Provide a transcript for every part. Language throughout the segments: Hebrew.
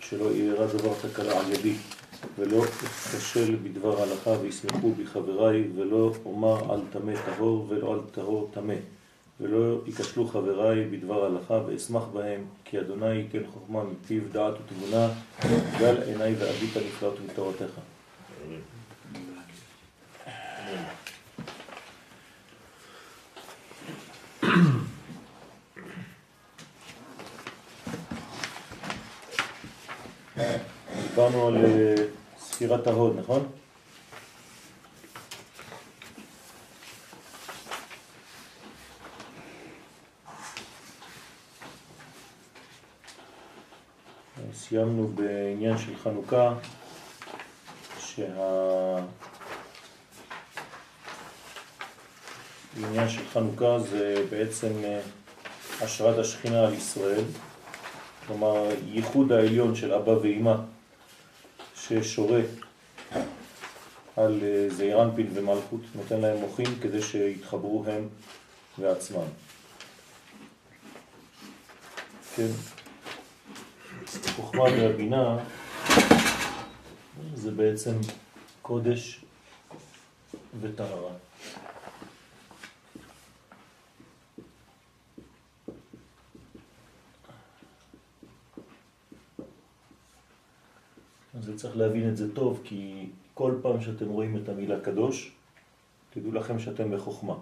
שלא יארע דבר תקלה על ידי, ולא אכשל בדבר הלכה וישמחו בי חבריי, ולא אומר על טמא טהור ולא על טהור טמא, ולא ייכשלו חבריי בדבר הלכה ואשמח בהם, כי אדוני ייתן חוכמה מפיו דעת ותבונה, גל עיניי ואביט הנפלאות מתורתך. דיברנו על אה, ספירת ההוד, נכון? סיימנו בעניין של חנוכה, שהעניין של חנוכה זה בעצם אה, השראת השכינה על ישראל, כלומר ייחוד העליון של אבא ואימא ששורה על אה, זעירנפין ומלכות, נותן להם מוחים כדי שיתחברו הם ועצמם. כן, חוכמה והבינה זה בעצם קודש וטהרה. אז צריך להבין את זה טוב, כי כל פעם שאתם רואים את המילה קדוש, תדעו לכם שאתם בחוכמה.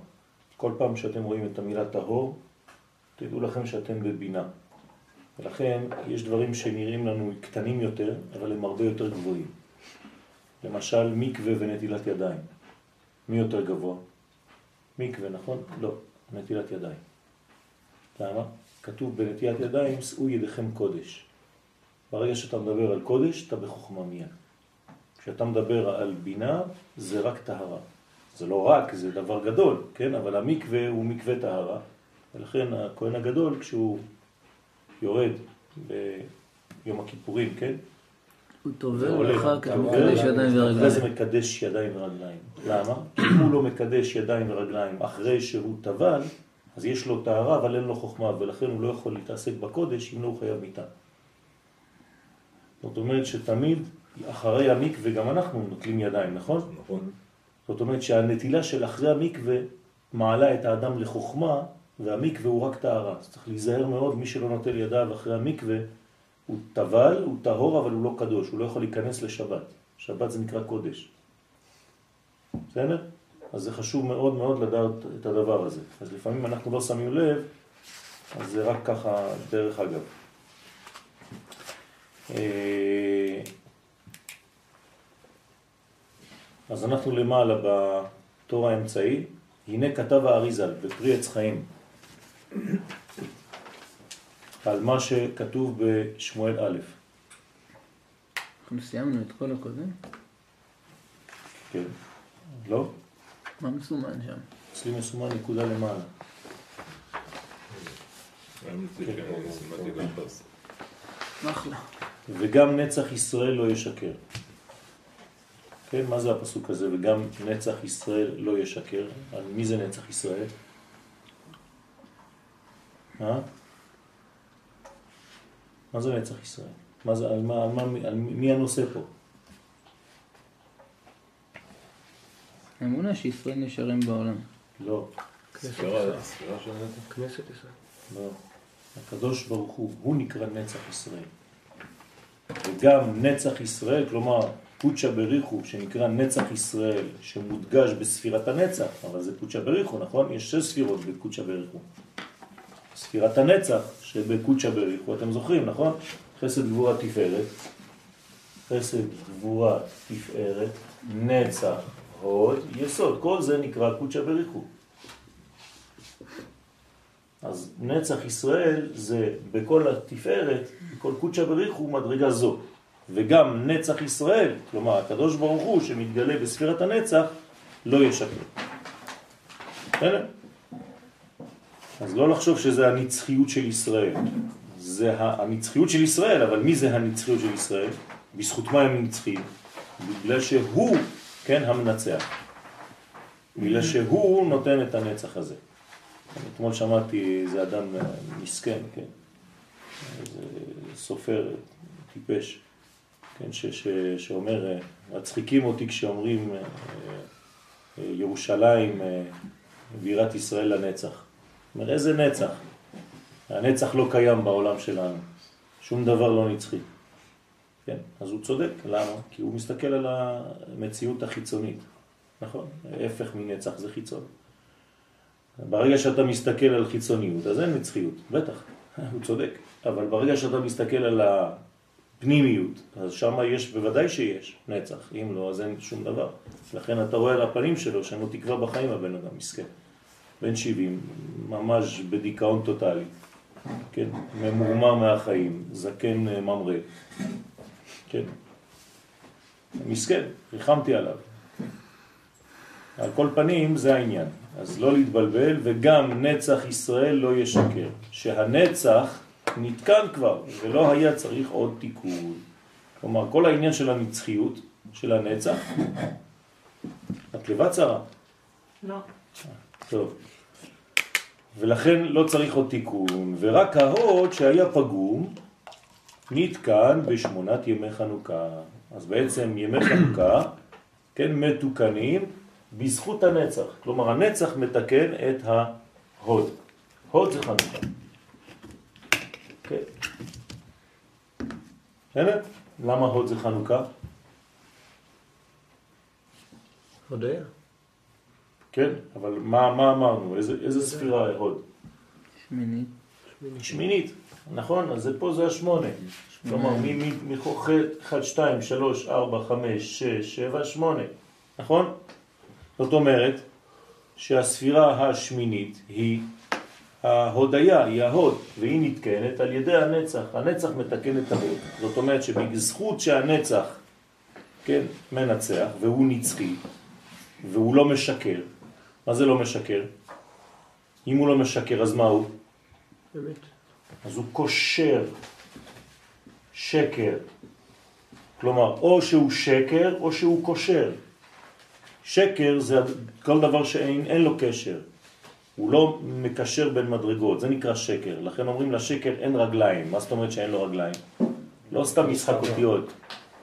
כל פעם שאתם רואים את המילה טהור, תדעו לכם שאתם בבינה. ולכן יש דברים שנראים לנו קטנים יותר, אבל הם הרבה יותר גבוהים. למשל מקווה ונטילת ידיים. מי יותר גבוה? מקווה, נכון? לא, נטילת ידיים. למה? כתוב בנטילת ידיים, שאו ידיכם קודש. ברגע שאתה מדבר על קודש, אתה בחוכמה מיד. כשאתה מדבר על בינה, זה רק טהרה. זה לא רק, זה דבר גדול, כן? אבל המקווה הוא מקווה טהרה, ולכן הכהן הגדול, כשהוא יורד ביום הכיפורים, כן? הוא טובל ואחר כך מקדש ידיים ורגליים. אחרי זה מקדש ידיים ורגליים. למה? כי אם הוא לא מקדש ידיים ורגליים אחרי שהוא טבל, אז יש לו טהרה אבל אין לו חוכמה, ולכן הוא לא יכול להתעסק בקודש אם לא הוא חייב מיטה. זאת אומרת שתמיד אחרי המקווה גם אנחנו נוטלים ידיים, נכון? נכון. זאת אומרת שהנטילה של אחרי המקווה מעלה את האדם לחוכמה, והמקווה הוא רק טהרה. אז צריך להיזהר מאוד, מי שלא נוטל ידיו אחרי המקווה, הוא טבל, הוא טהור, אבל הוא לא קדוש, הוא לא יכול להיכנס לשבת. שבת זה נקרא קודש. בסדר? אז זה חשוב מאוד מאוד לדעת את הדבר הזה. אז לפעמים אנחנו לא שמים לב, אז זה רק ככה דרך אגב. אה, אז אנחנו למעלה בתור האמצעי, הנה כתב האריזל בפרי עץ חיים על מה שכתוב בשמואל א'. אנחנו סיימנו את כל הקודם? כן. לא? מה מסומן שם? אצלי מסומן נקודה למעלה. אחלה. וגם נצח ישראל לא ישקר. כן, מה זה הפסוק הזה? וגם נצח ישראל לא ישקר. מי זה נצח ישראל? אה? מה זה נצח ישראל? מה זה, על, מה, על, מה, על מי הנושא פה? האמונה שישראל נשארים בעולם. לא. כנסת ישראל. לא. הקדוש ברוך הוא, הוא נקרא נצח ישראל. וגם נצח ישראל, כלומר פוצ'ה בריחו, שנקרא נצח ישראל, שמודגש בספירת הנצח, אבל זה פוצ'ה בריחו, נכון? יש שש ספירות בפוצ'ה בריחו. ספירת הנצח שבקוצ'ה בריחו, אתם זוכרים, נכון? חסד גבורה תפארת, חסד גבורה תפארת, נצח, הוד, יסוד, כל זה נקרא קוצ'ה בריחו. אז נצח ישראל זה בכל התפארת, בכל קוצ'ה בריחו מדרגה זו. וגם נצח ישראל, כלומר הקדוש ברוך הוא שמתגלה בספירת הנצח, לא ישקר. בסדר? אז לא לחשוב שזה הנצחיות של ישראל. זה הנצחיות של ישראל, אבל מי זה הנצחיות של ישראל? בזכות מה הם נצחים? בגלל שהוא, כן, המנצח. בגלל שהוא נותן את הנצח הזה. אתמול שמעתי איזה אדם מסכן, כן, איזה סופר, טיפש, כן, ש, ש, שאומר, אה, מצחיקים אותי כשאומרים אה, ירושלים בירת ישראל לנצח. אומר, איזה נצח? הנצח לא קיים בעולם שלנו, שום דבר לא נצחי. כן, אז הוא צודק, למה? כי הוא מסתכל על המציאות החיצונית, נכון? ההפך מנצח זה חיצון. ברגע שאתה מסתכל על חיצוניות, אז אין נצחיות, בטח, הוא צודק. אבל ברגע שאתה מסתכל על הפנימיות, אז שם יש, בוודאי שיש נצח, אם לא, אז אין שום דבר. לכן אתה רואה על הפנים שלו שאין לו תקווה בחיים הבן אדם, מסכן. בן 70, ממש בדיכאון טוטלי, כן, ממורמר מהחיים, זקן אה, ממרא, כן, מסכן, ריחמתי עליו. על כל פנים זה העניין, אז לא להתבלבל, וגם נצח ישראל לא ישקר, שהנצח נתקן כבר, ולא היה צריך עוד תיקון. כלומר, כל העניין של הנצחיות, של הנצח, את לבד צרה? לא. טוב. ולכן לא צריך עוד תיקון, ורק ההוד שהיה פגום נתקן בשמונת ימי חנוכה. אז בעצם ימי חנוכה, כן, מתוקנים בזכות הנצח. כלומר, הנצח מתקן את ההוד. הוד זה חנוכה. כן. למה הוד זה חנוכה? הודיה. כן, אבל מה, מה אמרנו? איזה, איזה ספירה הוד? שמינית. שמינית, נכון? אז פה זה השמונה. כלומר, מחוכת 1, 2, 3, 4, 5, 6, 7, 8. נכון? זאת אומרת שהספירה השמינית היא ההודיה, היא ההוד, והיא נתקנת על ידי הנצח. הנצח מתקן את ההוד. זאת אומרת שבזכות שהנצח, כן, מנצח, והוא נצחי, והוא לא משקר, מה זה לא משקר? אם הוא לא משקר, אז מה הוא? באמת. אז הוא קושר שקר. כלומר, או שהוא שקר או שהוא קושר. שקר זה כל דבר שאין לו קשר. הוא לא מקשר בין מדרגות, זה נקרא שקר. לכן אומרים לשקר אין רגליים. מה זאת אומרת שאין לו רגליים? לא סתם משחק אותיות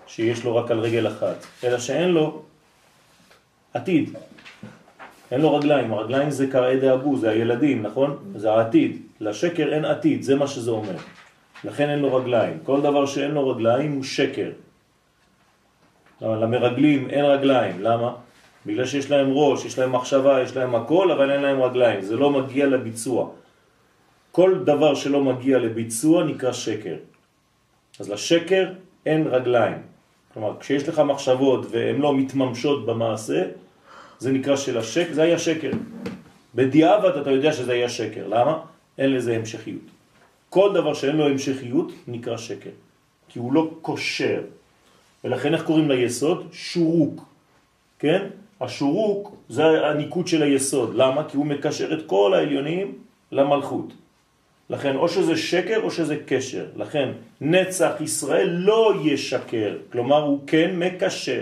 שיש לו רק על רגל אחת, אלא שאין לו עתיד. אין לו רגליים, הרגליים זה קראי אבו, זה הילדים, נכון? זה העתיד. לשקר אין עתיד, זה מה שזה אומר. לכן אין לו רגליים. כל דבר שאין לו רגליים הוא שקר. למרגלים אין רגליים, למה? בגלל שיש להם ראש, יש להם מחשבה, יש להם הכל, אבל אין להם רגליים. זה לא מגיע לביצוע. כל דבר שלא מגיע לביצוע נקרא שקר. אז לשקר אין רגליים. כלומר, כשיש לך מחשבות והן לא מתממשות במעשה, זה נקרא של השקר, זה היה שקר. בדיעבד אתה יודע שזה היה שקר. למה? אין לזה המשכיות. כל דבר שאין לו המשכיות נקרא שקר, כי הוא לא קושר. ולכן איך קוראים ליסוד? שורוק. כן? השורוק זה הניקוד של היסוד. למה? כי הוא מקשר את כל העליונים למלכות. לכן או שזה שקר או שזה קשר. לכן נצח ישראל לא ישקר, כלומר הוא כן מקשר.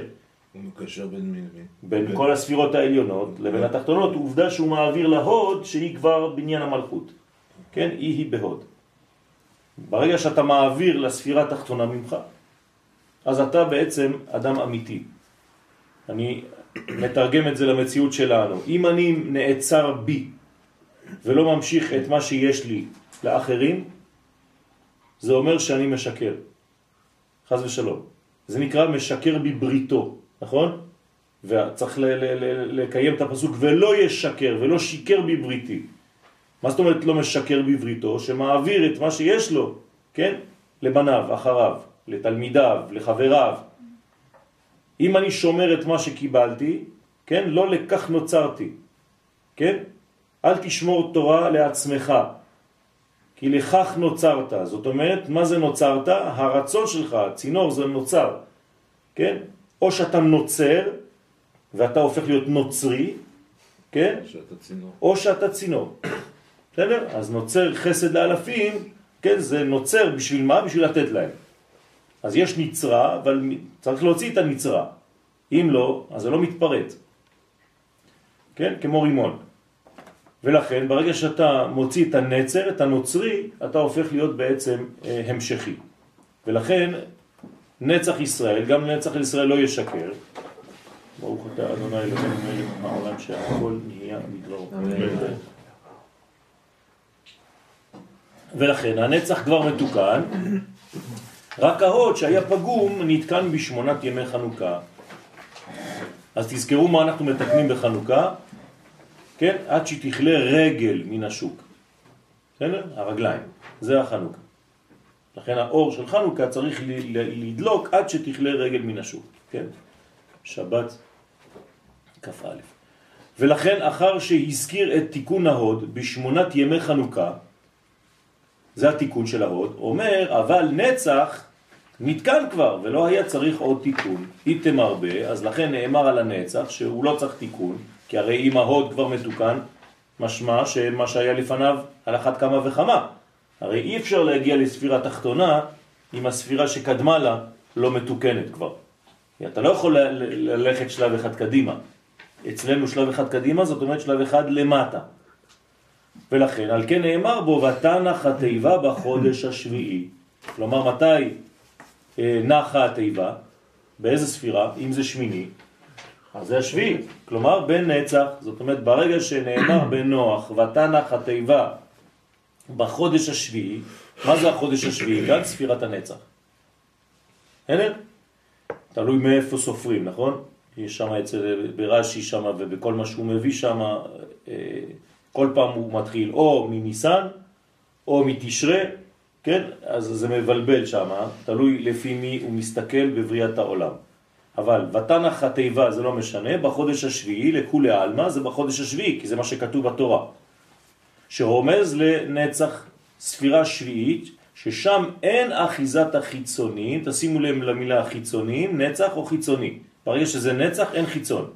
הוא מקשר בין מי למי? בין כל הספירות העליונות לבין התחתונות, עובדה שהוא מעביר להוד שהיא כבר בניין המלכות. כן? היא היא בהוד. ברגע שאתה מעביר לספירה התחתונה ממך, אז אתה בעצם אדם אמיתי. אני מתרגם את זה למציאות שלנו. אם אני נעצר בי ולא ממשיך את מה שיש לי לאחרים, זה אומר שאני משקר. חז ושלום. זה נקרא משקר בבריתו. נכון? וצריך לקיים את הפסוק ולא ישקר ולא שיקר בבריתי. מה זאת אומרת לא משקר בבריתו? שמעביר את מה שיש לו, כן? לבניו, אחריו, לתלמידיו, לחבריו. אם אני שומר את מה שקיבלתי, כן? לא לכך נוצרתי, כן? אל תשמור תורה לעצמך, כי לכך נוצרת. זאת אומרת, מה זה נוצרת? הרצון שלך, צינור זה נוצר, כן? או שאתה נוצר ואתה הופך להיות נוצרי, כן? שאתה צינור. או שאתה צינור. בסדר? אז נוצר חסד לאלפים, כן? זה נוצר בשביל מה? בשביל לתת להם. אז יש נצרה, אבל צריך להוציא את הנצרה. אם לא, אז זה לא מתפרט. כן? כמו רימון. ולכן ברגע שאתה מוציא את הנצר, את הנוצרי, אתה הופך להיות בעצם אה, המשכי. ולכן נצח ישראל, גם נצח ישראל לא ישקר. ברוך אתה אדוני אלוהינו מלך העולם שהכל נהיה מדברו. ולכן הנצח כבר מתוקן, רק ההוד שהיה פגום נתקן בשמונת ימי חנוכה. אז תזכרו מה אנחנו מתקנים בחנוכה, כן? עד שתכלה רגל מן השוק. בסדר? הרגליים, זה החנוכה. לכן האור של חנוכה צריך לדלוק עד שתכלה רגל מן השוק, כן? שבת כ"א. ולכן אחר שהזכיר את תיקון ההוד בשמונת ימי חנוכה, זה התיקון של ההוד, אומר אבל נצח נתקן כבר ולא היה צריך עוד תיקון. איתם הרבה, אז לכן נאמר על הנצח שהוא לא צריך תיקון, כי הרי אם ההוד כבר מתוקן, משמע שמה שהיה לפניו על אחת כמה וכמה. הרי אי אפשר להגיע לספירה תחתונה אם הספירה שקדמה לה לא מתוקנת כבר. אתה לא יכול ללכת שלב אחד קדימה. אצלנו שלב אחד קדימה, זאת אומרת שלב אחד למטה. ולכן, על כן נאמר בו, ותנח התיבה בחודש השביעי. כלומר, מתי אה, נחה התיבה? באיזה ספירה? אם זה שמיני, אז זה השביעי. כלומר, בן נצח, זאת אומרת, ברגע שנאמר בנוח, ותנח התיבה בחודש השביעי, מה זה החודש השביעי? גם ספירת הנצח. בסדר? תלוי מאיפה סופרים, נכון? יש שם אצל ברש"י שם ובכל מה שהוא מביא שם, אה, כל פעם הוא מתחיל או מניסן או מתשרה, כן? אז זה מבלבל שם, תלוי לפי מי הוא מסתכל בבריאת העולם. אבל ותנח התיבה זה לא משנה, בחודש השביעי לכולי העלמא זה בחודש השביעי, כי זה מה שכתוב בתורה. שרומז לנצח ספירה שביעית, ששם אין אחיזת החיצונים, תשימו לב למילה החיצונים, נצח או חיצוני. ברגע שזה נצח אין חיצון.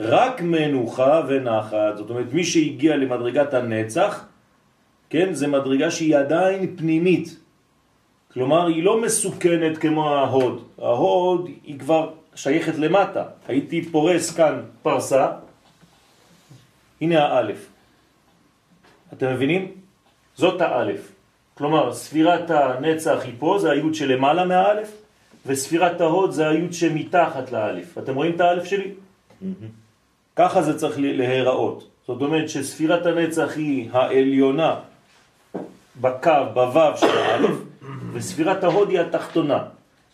רק מנוחה ונחת, זאת אומרת מי שהגיע למדרגת הנצח, כן, זה מדרגה שהיא עדיין פנימית. כלומר היא לא מסוכנת כמו ההוד, ההוד היא כבר שייכת למטה. הייתי פורס כאן פרסה, הנה האלף. אתם מבינים? זאת האלף. כלומר ספירת הנצח היא פה, זה היוד שלמעלה מהאלף, וספירת ההוד זה היוד שמתחת לאלף. אתם רואים את האלף שלי? ככה זה צריך להיראות. זאת אומרת שספירת הנצח היא העליונה בקו, בוו של האלף, וספירת ההוד היא התחתונה.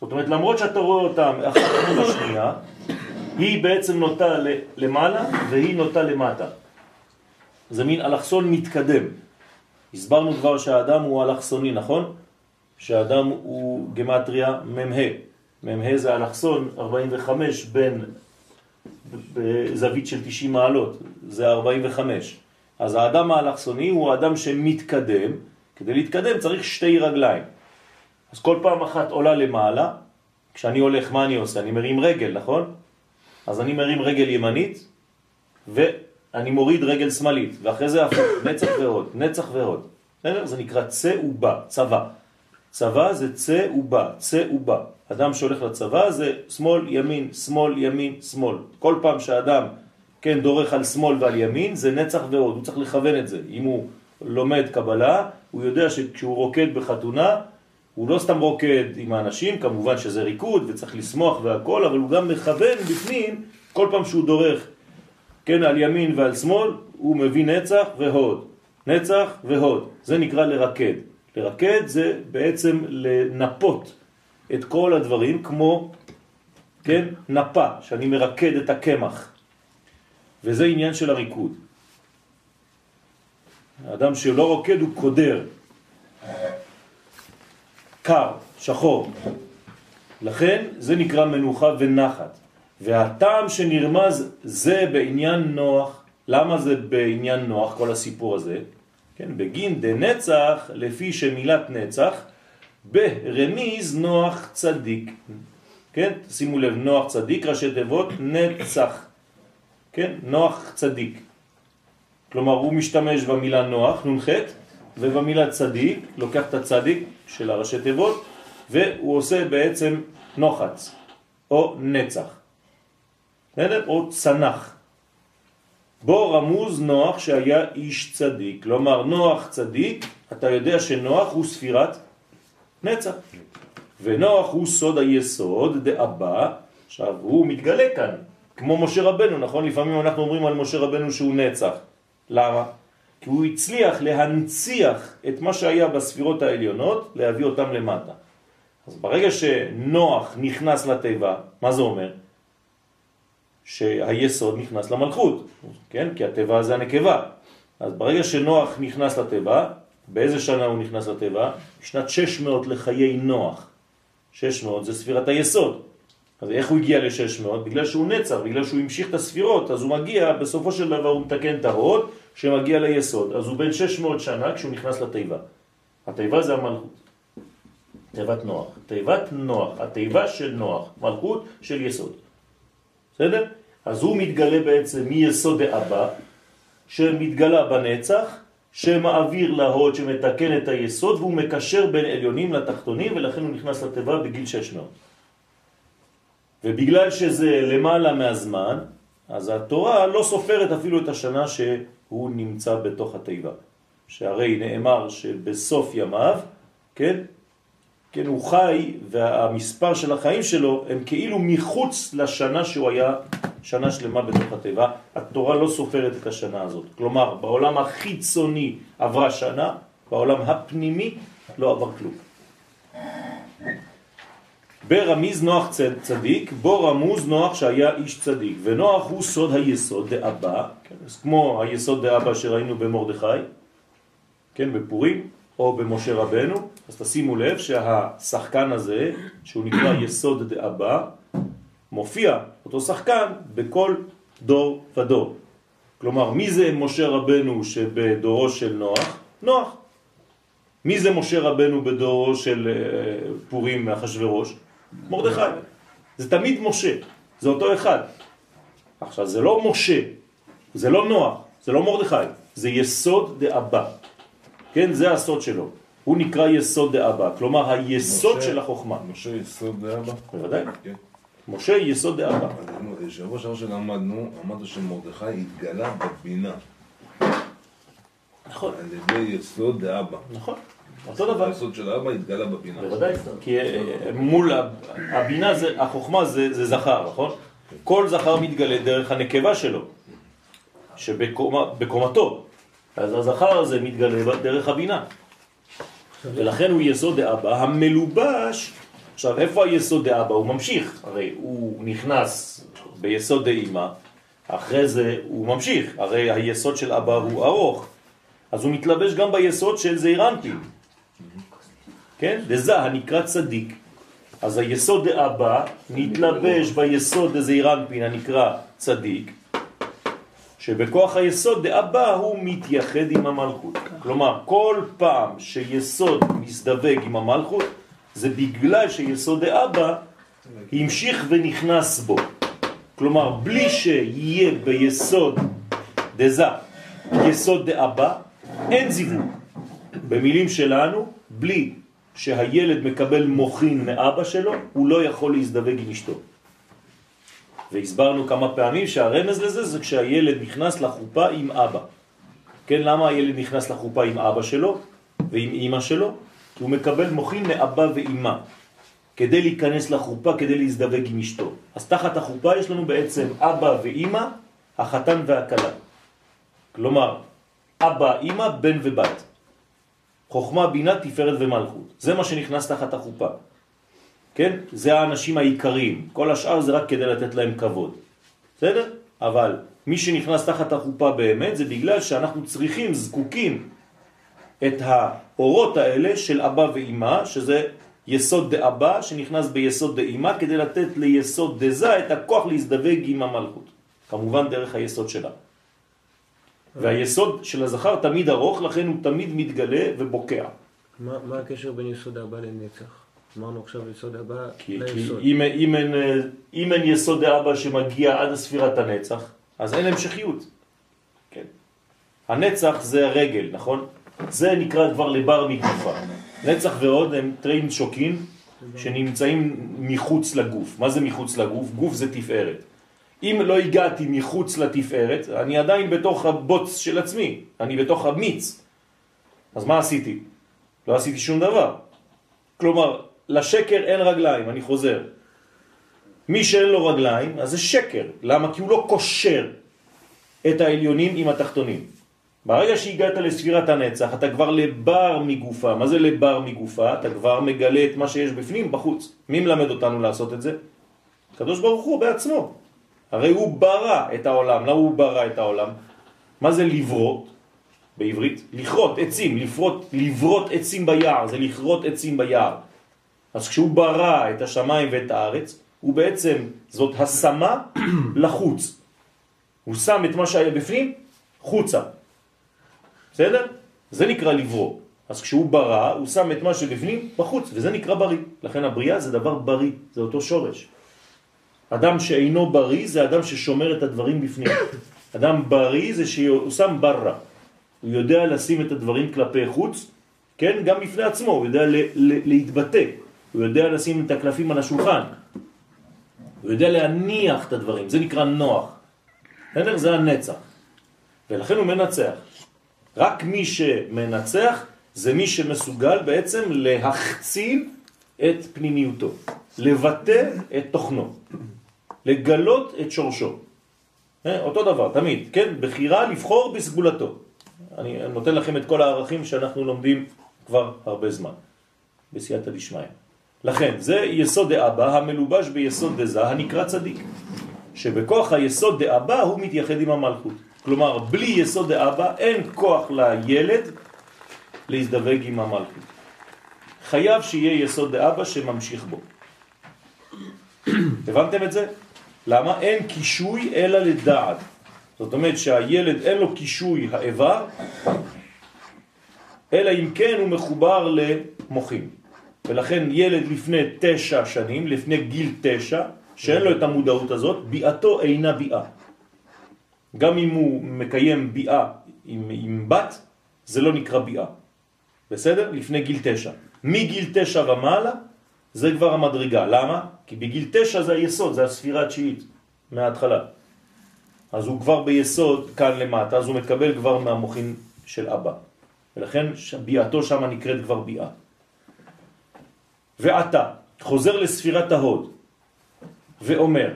זאת אומרת, למרות שאתה רואה אותם אחת מול השנייה, היא בעצם נוטה למעלה והיא נוטה למטה. זה מין אלכסון מתקדם. הסברנו כבר שהאדם הוא אלכסוני, נכון? שהאדם הוא גמטריה מ"ה. מ"ה זה אלכסון 45 בין בזווית של 90 מעלות, זה 45. אז האדם האלכסוני הוא האדם שמתקדם, כדי להתקדם צריך שתי רגליים. אז כל פעם אחת עולה למעלה, כשאני הולך מה אני עושה? אני מרים רגל, נכון? אז אני מרים רגל ימנית ואני מוריד רגל שמאלית, ואחרי זה הפוך, נצח ועוד, נצח ועוד. זה נקרא צא ובא, צבא. צבא זה צא ובא, צא ובא. אדם שהולך לצבא זה שמאל, ימין, שמאל, ימין, שמאל. כל פעם שאדם, כן, דורך על שמאל ועל ימין, זה נצח ועוד, הוא צריך לכוון את זה. אם הוא לומד קבלה, הוא יודע שכשהוא רוקד בחתונה, הוא לא סתם רוקד עם האנשים, כמובן שזה ריקוד וצריך לשמוח והכל, אבל הוא גם מכוון בפנים, כל פעם שהוא דורך, כן, על ימין ועל שמאל, הוא מביא נצח והוד. נצח והוד. זה נקרא לרקד. לרקד זה בעצם לנפות את כל הדברים כמו, כן, נפה, שאני מרקד את הקמח. וזה עניין של הריקוד. האדם שלא רוקד הוא קודר. קר, שחור. לכן זה נקרא מנוחה ונחת. והטעם שנרמז זה בעניין נוח. למה זה בעניין נוח, כל הסיפור הזה? כן, בגין דנצח, לפי שמילת נצח, ברמיז נוח צדיק. כן, שימו לב, נוח צדיק, ראשי תיבות, נצח. כן, נוח צדיק. כלומר, הוא משתמש במילה נוח, נ"ח, ובמילה צדיק, לוקח את הצדיק של הראשי תיבות, והוא עושה בעצם נוחץ, או נצח. בסדר? או צנח. בו רמוז נוח שהיה איש צדיק. כלומר, נוח צדיק, אתה יודע שנוח הוא ספירת נצח. ונוח הוא סוד היסוד דאבא, עכשיו הוא מתגלה כאן, כמו משה רבנו, נכון? לפעמים אנחנו אומרים על משה רבנו שהוא נצח. למה? כי הוא הצליח להנציח את מה שהיה בספירות העליונות, להביא אותם למטה. אז ברגע שנוח נכנס לטבע, מה זה אומר? שהיסוד נכנס למלכות, כן? כי הטבע זה הנקבה. אז ברגע שנוח נכנס לטבע, באיזה שנה הוא נכנס לטבע? שנת 600 לחיי נוח. 600 זה ספירת היסוד. אז איך הוא הגיע ל-600? בגלל שהוא נצר, בגלל שהוא המשיך את הספירות, אז הוא מגיע, בסופו של דבר הוא מתקן את ההוד, שמגיע ליסוד. אז הוא בן 600 שנה כשהוא נכנס לתיבה. התיבה זה המלכות. תיבת נוח. תיבת נוח, התיבה של נוח, מלכות של יסוד. בסדר? אז הוא מתגלה בעצם מיסוד האבא, שמתגלה בנצח, שמעביר להוד שמתקן את היסוד, והוא מקשר בין עליונים לתחתונים, ולכן הוא נכנס לתיבה בגיל 600. ובגלל שזה למעלה מהזמן, אז התורה לא סופרת אפילו את השנה שהוא נמצא בתוך התיבה. שהרי נאמר שבסוף ימיו, כן, כן, הוא חי והמספר של החיים שלו הם כאילו מחוץ לשנה שהוא היה שנה שלמה בתוך התיבה. התורה לא סופרת את השנה הזאת. כלומר, בעולם החיצוני עברה שנה, בעולם הפנימי לא עבר כלום. ברמיז נוח צד, צדיק, בו רמוז נוח שהיה איש צדיק, ונוח הוא סוד היסוד דאבא, כן, כמו היסוד דאבא שראינו במורדכי, כן, בפורים, או במשה רבנו, אז תשימו לב שהשחקן הזה, שהוא נקרא יסוד דאבא, מופיע אותו שחקן בכל דור ודור. כלומר, מי זה משה רבנו שבדורו של נוח? נוח. מי זה משה רבנו בדורו של אה, פורים מאחשוורוש? מרדכי. זה תמיד משה, זה אותו אחד. עכשיו, זה לא משה, זה לא נוח, זה לא מרדכי, זה יסוד דאבא. כן, זה הסוד שלו. הוא נקרא יסוד דאבא, כלומר היסוד משה, של החוכמה. משה יסוד דאבא? בוודאי. כן. משה יסוד דאבא. שבוע שעבר שלמדנו, אמרנו שמרדכי התגלה בבינה. נכון. על ידי יסוד דאבא. נכון. אותו דבר. היסוד של האבא התגלה בבינה. בוודאי, כי אה, מול הבינה, החוכמה זה זכר, נכון? כל זכר מתגלה דרך הנקבה שלו, שבקומתו. אז הזכר הזה מתגלה דרך הבינה. ולכן הוא יסוד דאבא המלובש. עכשיו, איפה היסוד דאבא? הוא ממשיך, הרי הוא נכנס ביסוד דאמא, אחרי זה הוא ממשיך, הרי היסוד של אבא הוא ארוך, אז הוא מתלבש גם ביסוד של זעירנטים. כן? דזה הנקרא צדיק. אז היסוד דאבא נתלבש ביסוד דזעירנפין הנקרא צדיק, שבכוח היסוד דאבא הוא מתייחד עם המלכות. כלומר, כל פעם שיסוד מסדבק עם המלכות, זה בגלל שיסוד דאבא המשיך ונכנס בו. כלומר, בלי שיהיה ביסוד דזה יסוד דאבא, אין זיווג. במילים שלנו, בלי שהילד מקבל מוכין מאבא שלו, הוא לא יכול להזדווג עם אשתו. והסברנו כמה פעמים שהרמז לזה זה כשהילד נכנס לחופה עם אבא. כן, למה הילד נכנס לחופה עם אבא שלו ועם אמא שלו? הוא מקבל מוכין מאבא ואמא. כדי להיכנס לחופה, כדי להזדווג עם אשתו. אז תחת החופה יש לנו בעצם אבא ואמא, החתן והכלה. כלומר, אבא, אמא, בן ובת. חוכמה, בינה, תפארת ומלכות. זה מה שנכנס תחת החופה. כן? זה האנשים העיקריים. כל השאר זה רק כדי לתת להם כבוד. בסדר? אבל מי שנכנס תחת החופה באמת זה בגלל שאנחנו צריכים, זקוקים את האורות האלה של אבא ואימא, שזה יסוד דאבא שנכנס ביסוד דאימא, כדי לתת ליסוד דזה את הכוח להזדווג עם המלכות. כמובן דרך היסוד שלה. והיסוד של הזכר תמיד ארוך, לכן הוא תמיד מתגלה ובוקע. מה, מה הקשר בין יסוד אבא לנצח? אמרנו עכשיו יסוד אבא ליסוד. כי אם, אם, אין, אם אין יסוד אבא שמגיע עד הספירת הנצח, אז אין המשכיות. כן. הנצח זה הרגל, נכון? זה נקרא כבר לבר מגופה. נצח והוד הם טריין שוקין שנמצאים מחוץ לגוף. מה זה מחוץ לגוף? גוף זה תפארת. אם לא הגעתי מחוץ לתפארת, אני עדיין בתוך הבוץ של עצמי, אני בתוך המיץ. אז מה עשיתי? לא עשיתי שום דבר. כלומר, לשקר אין רגליים, אני חוזר. מי שאין לו רגליים, אז זה שקר. למה? כי הוא לא קושר את העליונים עם התחתונים. ברגע שהגעת לספירת הנצח, אתה כבר לבר מגופה. מה זה לבר מגופה? אתה כבר מגלה את מה שיש בפנים, בחוץ. מי מלמד אותנו לעשות את זה? הקדוש ברוך הוא בעצמו. הרי הוא ברא את העולם. למה הוא ברא את העולם? מה זה לברות בעברית? לכרות עצים, לפרות, לברות עצים ביער, זה לכרות עצים ביער. אז כשהוא ברא את השמיים ואת הארץ, הוא בעצם, זאת השמה לחוץ. הוא שם את מה שהיה בפנים חוצה. בסדר? זה נקרא לברוא. אז כשהוא ברא, הוא שם את מה שבפנים בחוץ, וזה נקרא בריא. לכן הבריאה זה דבר בריא, זה אותו שורש. אדם שאינו בריא זה אדם ששומר את הדברים בפנים. אדם בריא זה שהוא שם ברא. הוא יודע לשים את הדברים כלפי חוץ, כן? גם בפני עצמו, הוא יודע להתבטא. הוא יודע לשים את הקלפים על השולחן. הוא יודע להניח את הדברים, זה נקרא נוח. בסדר? זה הנצח. ולכן הוא מנצח. רק מי שמנצח זה מי שמסוגל בעצם להחציל את פנימיותו, לבטא את תוכנו, לגלות את שורשו. אה, אותו דבר, תמיד, כן? בחירה לבחור בסגולתו. אני נותן לכם את כל הערכים שאנחנו לומדים כבר הרבה זמן, בסייעתא דשמיא. לכן, זה יסוד דאבא המלובש ביסוד דזה הנקרא צדיק, שבכוח היסוד דאבא הוא מתייחד עם המלכות. כלומר, בלי יסוד דאבא אין כוח לילד להזדווג עם המלכות. חייב שיהיה יסוד דאבא שממשיך בו. הבנתם את זה? למה? אין קישוי אלא לדעת. זאת אומרת שהילד אין לו קישוי האיבר, אלא אם כן הוא מחובר למוחים. ולכן ילד לפני תשע שנים, לפני גיל תשע, שאין לו את המודעות הזאת, ביאתו אינה ביאה. גם אם הוא מקיים ביאה עם, עם בת, זה לא נקרא ביאה. בסדר? לפני גיל תשע. מגיל תשע ומעלה, זה כבר המדרגה. למה? כי בגיל תשע זה היסוד, זה הספירה התשיעית, מההתחלה. אז הוא כבר ביסוד כאן למטה, אז הוא מקבל כבר מהמוחין של אבא. ולכן ביאתו שם נקראת כבר ביאה. ועתה, חוזר לספירת ההוד, ואומר,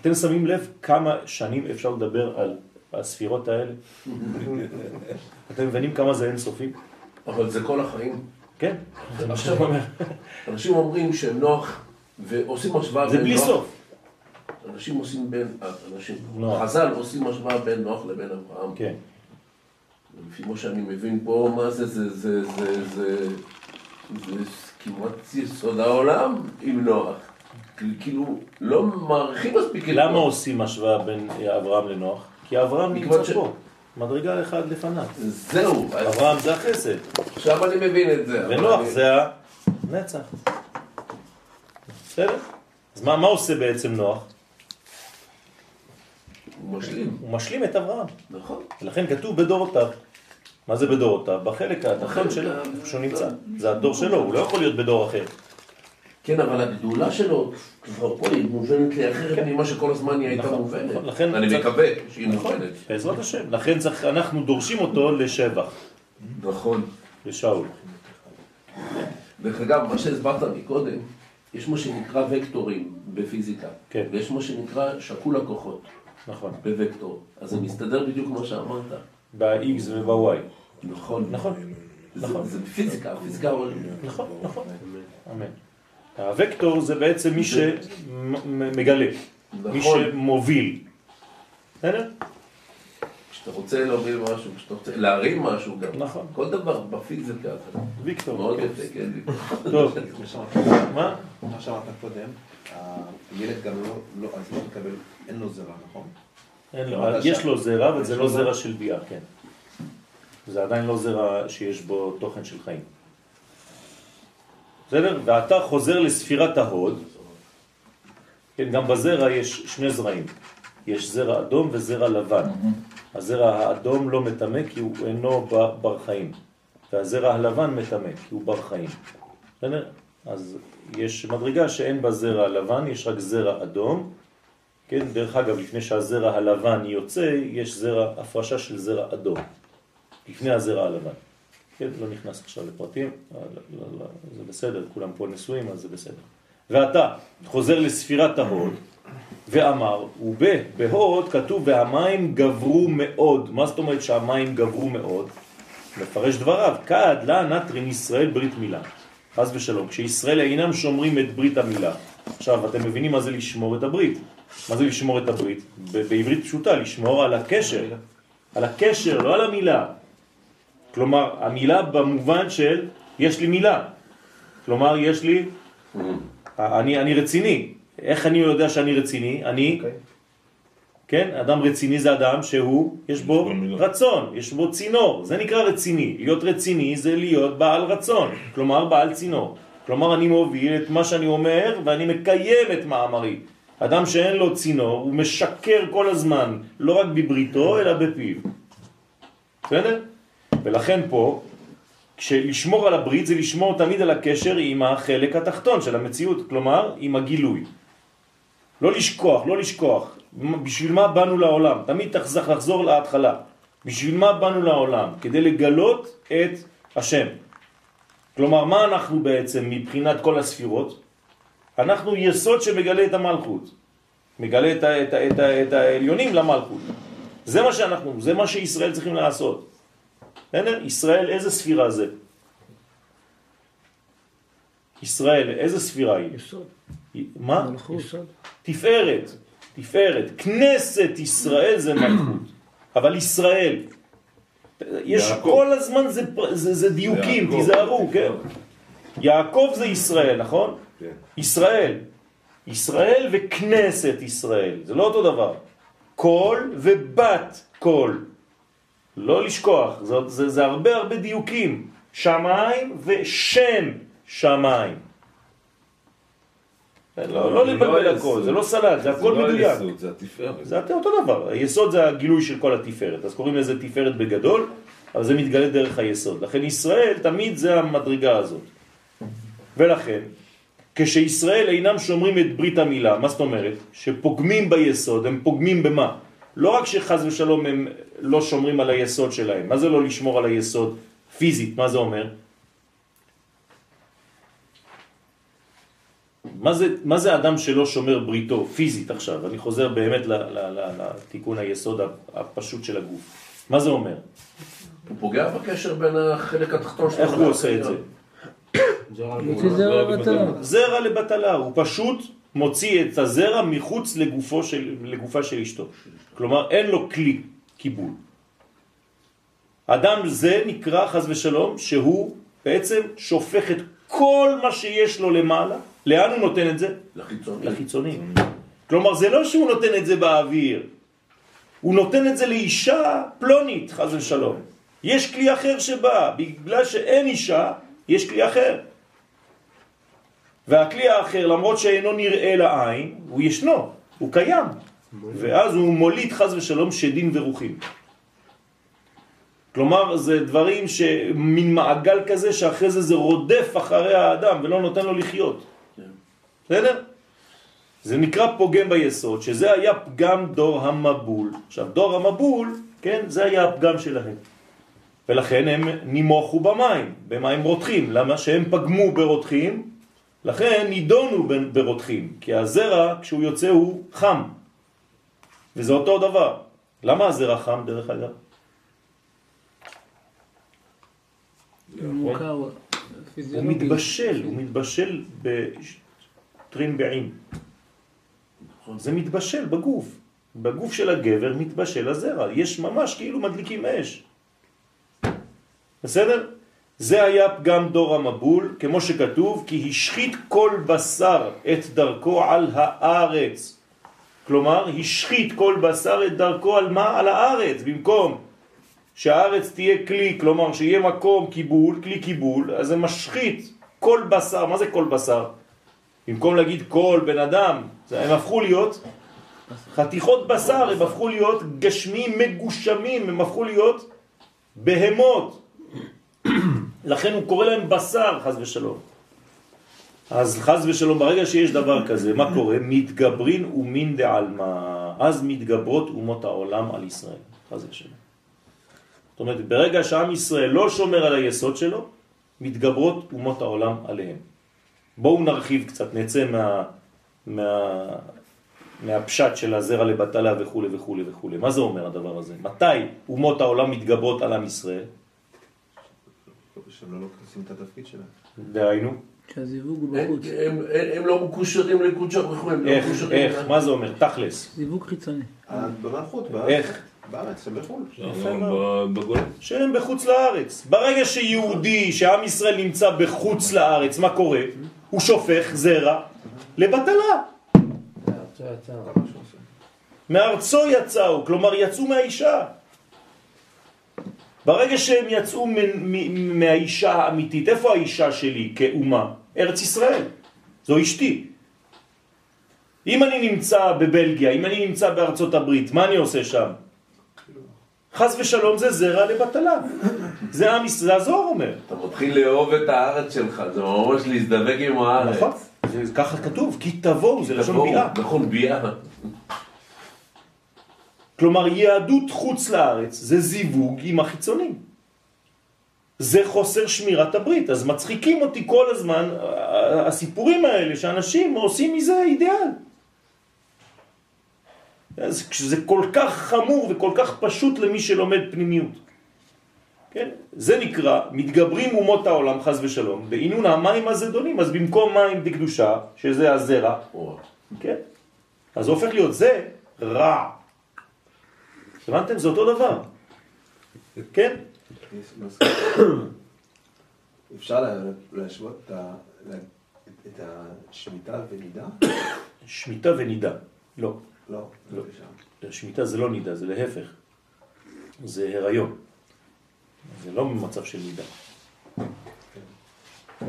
אתם שמים לב כמה שנים אפשר לדבר על הספירות האלה? אתם מבינים כמה זה אינסופי? אבל זה כל החיים. כן. עכשיו, אנשים אומרים שהם נוח, ועושים השוואה זה בלי סוף. אנשים עושים בין, אנשים, חז"ל עושים השוואה בין נוח לבין אברהם. כן. לפי מה שאני מבין פה, מה זה, זה, זה, זה, זה, זה כמעט יסוד העולם עם נוח. כאילו, לא מעריכים מספיק את נוח. למה עושים השוואה בין אברהם לנוח? כי אברהם נמצא פה. מדרגה אחד לפניו. זהו. אברהם זה החסד. עכשיו אני מבין את זה. ונוח זה הנצח. בסדר? אז מה, מה עושה בעצם נוח? הוא משלים. הוא משלים את אברהם. נכון. ולכן כתוב בדורותיו. מה זה בדורותיו? בחלק התחתון שלו, איפה שהוא נמצא. זה הדור שלו, הוא לא יכול להיות בדור אחר. כן, אבל הגדולה שלו כבר פה היא מובנת לי אחרת ממה שכל הזמן היא הייתה מובנת. אני מקווה שהיא מובנת. בעזרת השם. לכן אנחנו דורשים אותו לשבח. נכון. לשאול. דרך אגב, מה שהסברת מקודם, יש מה שנקרא וקטורים בפיזיקה. כן. ויש מה שנקרא שקול הכוחות. נכון. בוקטור. אז זה מסתדר בדיוק כמו שאמרת. ב-X וב-Y. נכון. נכון. נכון. זה פיזיקה, פיזיקה עולמית. נכון, נכון. אמן. הוקטור זה בעצם מי שמגלה, מי נכון. שמוביל. בסדר? כשאתה רוצה להוביל משהו, כשאתה רוצה להרים משהו גם. נכון. כל דבר בפיזיקה. ויקטור. מאוד כן. יפה, כן. טוב, מה? מה שאמרת קודם, הילד גם לא, לא, אז לא מקבל, אין לו זרע, נכון? אין לו, יש לו זרע, אבל זה לא זרע של ביאה, כן. זה עדיין לא זרע שיש בו תוכן של חיים. בסדר? ואתה חוזר לספירת ההוד, כן, גם בזרע יש שני זרעים. יש זרע אדום וזרע לבן. הזרע האדום לא מטמא כי הוא אינו בר, חיים, והזרע הלבן מטמא כי הוא בר חיים. בסדר? אז יש מדרגה שאין בה זרע לבן, יש רק זרע אדום. כן, דרך אגב, לפני שהזרע הלבן יוצא, יש זרע, הפרשה של זרע אדום. לפני הזרע הלבן. כן, לא נכנס עכשיו לפרטים, אה, לא, לא, לא, זה בסדר, כולם פה נשואים, אז זה בסדר. ואתה חוזר לספירת ההוד, ואמר, ובהוד כתוב והמים גברו מאוד. מה זאת אומרת שהמים גברו מאוד? מפרש דבריו, כעד לה נטרין ישראל ברית מילה. חס ושלום. כשישראל אינם שומרים את ברית המילה. עכשיו, אתם מבינים מה זה לשמור את הברית. מה זה לשמור את הברית? בעברית פשוטה, לשמור על הקשר. על הקשר, לא על המילה. כלומר, המילה במובן של יש לי מילה. כלומר, יש לי... אני, אני רציני. איך אני יודע שאני רציני? אני... Okay. אוקיי. כן? אדם רציני זה אדם שהוא, יש בו רצון, יש בו צינור, זה נקרא רציני. להיות רציני זה להיות בעל רצון, כלומר בעל צינור. כלומר אני מוביל את מה שאני אומר ואני מקיים את מאמרי. אדם שאין לו צינור הוא משקר כל הזמן, לא רק בבריתו אלא בפיו. בסדר? ולכן פה, כשלשמור על הברית זה לשמור תמיד על הקשר עם החלק התחתון של המציאות, כלומר עם הגילוי. לא לשכוח, לא לשכוח. בשביל מה באנו לעולם? תמיד תחזח לחזור להתחלה. בשביל מה באנו לעולם? כדי לגלות את השם. כלומר, מה אנחנו בעצם מבחינת כל הספירות? אנחנו יסוד שמגלה את המלכות. מגלה את, את, את, את העליונים למלכות. זה מה שאנחנו, זה מה שישראל צריכים לעשות. בסדר? ישראל, איזה ספירה זה? ישראל, איזה ספירה היא? יסוד. מה? מלכות. יסוד. תפארת, תפארת. כנסת ישראל זה מלכות, אבל ישראל, יש יעקב. כל הזמן זה, זה, זה דיוקים, זה תיזהרו, כן? יעקב זה ישראל, נכון? כן. ישראל. ישראל וכנסת ישראל, זה לא אותו דבר. קול ובת קול. לא לשכוח, זה, זה, זה הרבה הרבה דיוקים. שמיים ושם שמיים. לא, לא לבלבל הכל, זה לא סלט, זה הכל מדויק. זה לא היסוד, זה התפארת. זה אותו דבר, היסוד זה הגילוי של כל התפארת, אז קוראים לזה תפארת בגדול, אבל זה מתגלה דרך היסוד. לכן ישראל תמיד זה המדרגה הזאת. ולכן, כשישראל אינם שומרים את ברית המילה, מה זאת אומרת? שפוגמים ביסוד, הם פוגמים במה? לא רק שחז ושלום הם לא שומרים על היסוד שלהם, מה זה לא לשמור על היסוד פיזית, מה זה אומר? מה זה, מה זה אדם שלא שומר בריתו פיזית עכשיו? אני חוזר באמת לתיקון היסוד הפשוט של הגוף. מה זה אומר? הוא פוגע בקשר בין החלק התחתון שלו. איך הוא עושה את זה? זרע לבטלה, הוא פשוט מוציא את הזרע מחוץ לגופו של, לגופה של אשתו. כלומר, אין לו כלי קיבול. אדם זה נקרא, חז ושלום, שהוא בעצם שופך את כל מה שיש לו למעלה לאן הוא נותן את זה? לחיצונים. לחיצונים. כלומר, זה לא שהוא נותן את זה באוויר, הוא נותן את זה לאישה פלונית, חז ושלום. יש כלי אחר שבא, בגלל שאין אישה, יש כלי אחר. והכלי האחר, למרות שאינו נראה לעין, הוא ישנו, הוא קיים. ואז הוא מוליד חז ושלום שדים ורוחים. כלומר, זה דברים שמין מעגל כזה שאחרי זה זה רודף אחרי האדם ולא נותן לו לחיות. בסדר? זה נקרא פוגם ביסוד, שזה היה פגם דור המבול. עכשיו, דור המבול, כן, זה היה הפגם שלהם. ולכן הם נימוכו במים, במים רותחים. למה? שהם פגמו ברותחים, לכן נידונו ברותחים, כי הזרע, כשהוא יוצא, הוא חם. וזה אותו דבר. למה הזרע חם, דרך אגב? הוא מתבשל, הוא מתבשל טרינבעים. נכון. זה מתבשל בגוף. בגוף של הגבר מתבשל הזרע. יש ממש כאילו מדליקים אש. בסדר? זה היה פגם דור המבול, כמו שכתוב, כי השחית כל בשר את דרכו על הארץ. כלומר, השחית כל בשר את דרכו על מה? על הארץ. במקום שהארץ תהיה כלי, כלומר שיהיה מקום קיבול, כלי קיבול, אז זה משחית כל בשר. מה זה כל בשר? במקום להגיד כל בן אדם, הם הפכו להיות חתיכות בשר, הם הפכו להיות גשמים מגושמים, הם הפכו להיות בהמות. לכן הוא קורא להם בשר, חז ושלום. אז חז ושלום, ברגע שיש דבר כזה, מה קורה? מתגברין ומין דעלמה. אז מתגברות אומות העולם על ישראל, חז ושלום. זאת אומרת, ברגע שעם ישראל לא שומר על היסוד שלו, מתגברות אומות העולם עליהם. בואו נרחיב קצת, נצא מה, מה, מהפשט של הזרע לבטלה וכו' וכו' וכו'. מה זה אומר הדבר הזה? מתי אומות העולם מתגברות על עם ישראל? שהם לא לוקחים את התפקיד שלהם. דהיינו, שהזיווג הוא הם- בחוץ. הם- הם הם לא מקושרים לקודשו ברוך הוא, הם לא איך, מקושרים. איך, מה זה אומר? תכלס. זיווג חיצוני. אה, במלכות, בארץ. איך? בארץ, הם בחו"ל. בגולה. שהם בחוץ לארץ. ברגע שיהודי, שעם ישראל נמצא בחוץ לארץ, מה קורה? הוא שופך זרע לבטלה. מארצו יצאו, כלומר יצאו מהאישה. ברגע שהם יצאו מהאישה האמיתית, איפה האישה שלי כאומה? ארץ ישראל. זו אשתי. אם אני נמצא בבלגיה, אם אני נמצא בארצות הברית, מה אני עושה שם? חס ושלום זה זרע לבטלה. זה עם ישראל, זה הזוהר אומר. אתה מתחיל לאהוב את הארץ שלך, זה ממש להזדבק עם הארץ. נכון? ככה כתוב, כי תבואו, זה לשון ביאה. נכון, ביאה. כלומר, יהדות חוץ לארץ זה זיווג עם החיצונים. זה חוסר שמירת הברית, אז מצחיקים אותי כל הזמן הסיפורים האלה שאנשים עושים מזה אידיאל. אז זה כל כך חמור וכל כך פשוט למי שלומד פנימיות. כן? זה נקרא, מתגברים אומות העולם חז ושלום, בעינון המים הזדונים, אז במקום מים דקדושה, שזה הזרע. כן? אז הופך להיות זה רע. הבנתם? זה אותו דבר. כן? אפשר לה- להשוות את השמיטה ונידה? שמיטה ונידה. לא. לא, לא. לא. שמיטה זה לא נידה, זה להפך. זה הריון. זה לא מצב של נידה.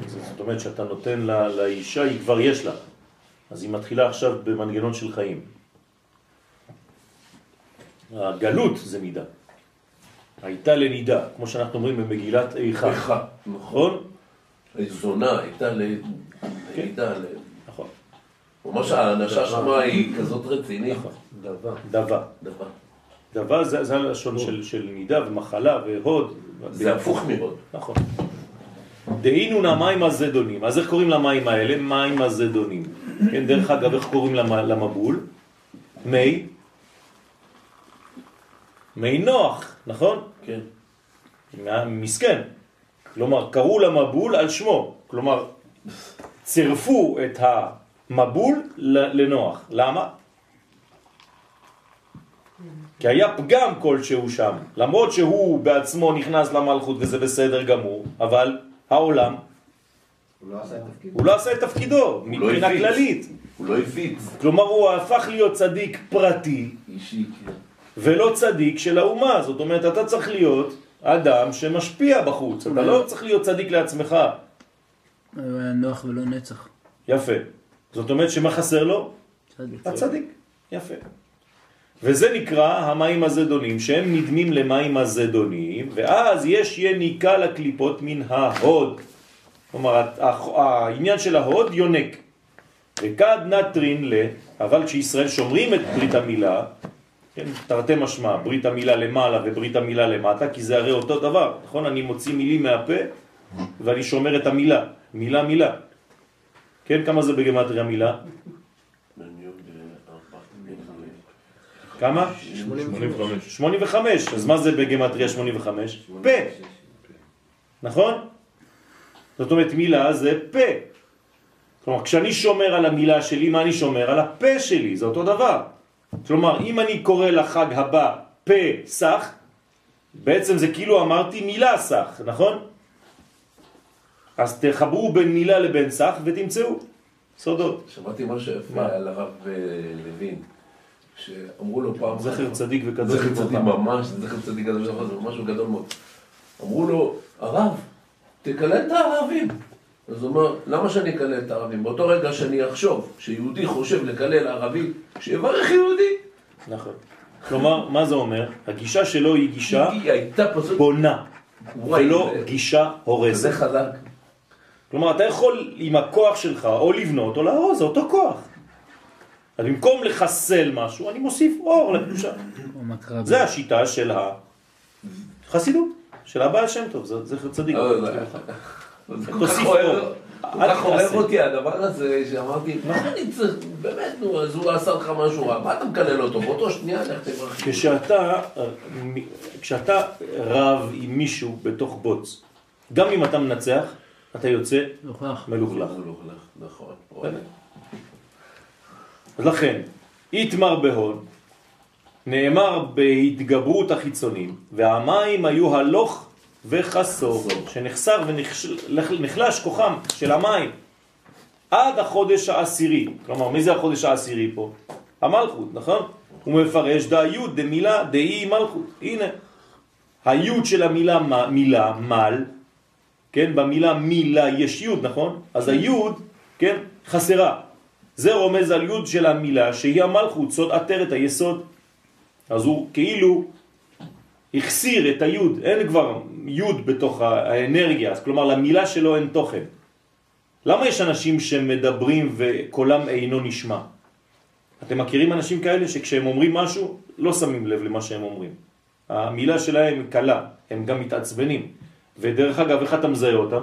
זאת אומרת שאתה נותן לאישה, היא כבר יש לה. אז היא מתחילה עכשיו במנגנון של חיים. הגלות זה נידה. הייתה לנידה, כמו שאנחנו אומרים במגילת איכה. איכה, נכון. נכון? זונה הייתה ל... הייתה ל... נכון. ממש האנשה שמה היא כזאת רצינית. נכון. דבה. דבר. דבה זה, זה הלשון של, של נידה ומחלה והוד. זה הפוך מאוד. נכון. דהינו המים הזדונים. אז איך קוראים למים האלה? מים הזדונים. כן, דרך אגב, איך קוראים למ- למבול? מי? מי נוח, נכון? כן. מסכן. כלומר, קראו למבול על שמו. כלומר, צירפו את המבול לנוח. למה? כי היה פגם כלשהו שם, למרות שהוא בעצמו נכנס למלכות וזה בסדר גמור, אבל העולם, הוא לא עשה את תפקיד. הוא לא עשה את תפקידו מבחינה הפיץ. כללית. הוא לא הפיץ. כלומר הוא הפך להיות צדיק פרטי אישי, כן. ולא צדיק של האומה. זאת אומרת, אתה צריך להיות אדם שמשפיע בחוץ, אתה לא צריך להיות צדיק לעצמך. הוא היה נוח ולא נצח. יפה. זאת אומרת שמה חסר לו? צדיק. הצדיק. יפה. וזה נקרא המים הזדונים, שהם נדמים למים הזדונים, ואז יש יניקה לקליפות מן ההוד. כלומר, העניין של ההוד יונק. וכד נטרין ל, אבל כשישראל שומרים את ברית המילה, כן, תרתי משמע, ברית המילה למעלה וברית המילה למטה, כי זה הרי אותו דבר, נכון? אני מוציא מילים מהפה ואני שומר את המילה, מילה מילה. כן, כמה זה בגמטריה מילה? אני יודע, ארבע, כמה? 85. 85, אז מה זה בגמטריה 85? פה, נכון? זאת אומרת מילה זה פה. כלומר, כשאני שומר על המילה שלי, מה אני שומר? על הפה שלי, זה אותו דבר. כלומר, אם אני קורא לחג הבא פסח, בעצם זה כאילו אמרתי מילה סח, נכון? אז תחברו בין מילה לבין סח ותמצאו סודות. שמעתי משהו יפה? על הרב אה, לוין, שאמרו לו פעם... זכר צדיק וקדוש זכר צדיק. ממש, זכר צדיק קדוש זה משהו גדול מאוד. אמרו לו, הרב, תקלל את הערבים. אז הוא אמר, למה שאני אקלל את הערבים? באותו רגע שאני אחשוב שיהודי חושב לקלל ערבי, שיברך יהודי. נכון. כלומר, מה זה אומר? הגישה שלו היא גישה. בונה, וואי, ולא זה- גישה זה הורסת. חזק. כלומר, אתה יכול עם הכוח שלך או לבנות או להרוס, זה אותו כוח. אז במקום לחסל משהו, אני מוסיף אור לקדושה. זה השיטה של חסידות, של הבעל שם טוב, זה צדיק. לא, זה כל כך עורר-. אותי הדבר הזה, שאמרתי, מה אני צריך, באמת, נו, אז הוא עשה לך משהו רע, מה אתה מקלל אותו? באותו שנייה, לך תברך. כשאתה, כשאתה רב עם מישהו בתוך בוץ, גם אם אתה מנצח, אתה יוצא נוכח. מלוכלך. נכון. בסדר. אז לכן, איתמר בהון, נאמר בהתגברות החיצונים, והמים היו הלוך וחסור, חסור. שנחסר ונחלש כוחם של המים עד החודש העשירי. כלומר, מי זה החודש העשירי פה? המלכות, נכון? הוא מפרש דה יוד דמילה דאי מלכות. הנה, היוד של המילה מילה, מל, כן? במילה מילה יש יוד, נכון? אז היוד, כן? חסרה. זה רומז על יוד של המילה שהיא המלכות, סוד עטרת היסוד. אז הוא כאילו החסיר את היוד, אין כבר יוד בתוך האנרגיה, אז כלומר למילה שלו אין תוכן. למה יש אנשים שמדברים וקולם אינו נשמע? אתם מכירים אנשים כאלה שכשהם אומרים משהו לא שמים לב למה שהם אומרים. המילה שלהם קלה, הם גם מתעצבנים. ודרך אגב, איך אתה מזהה אותם?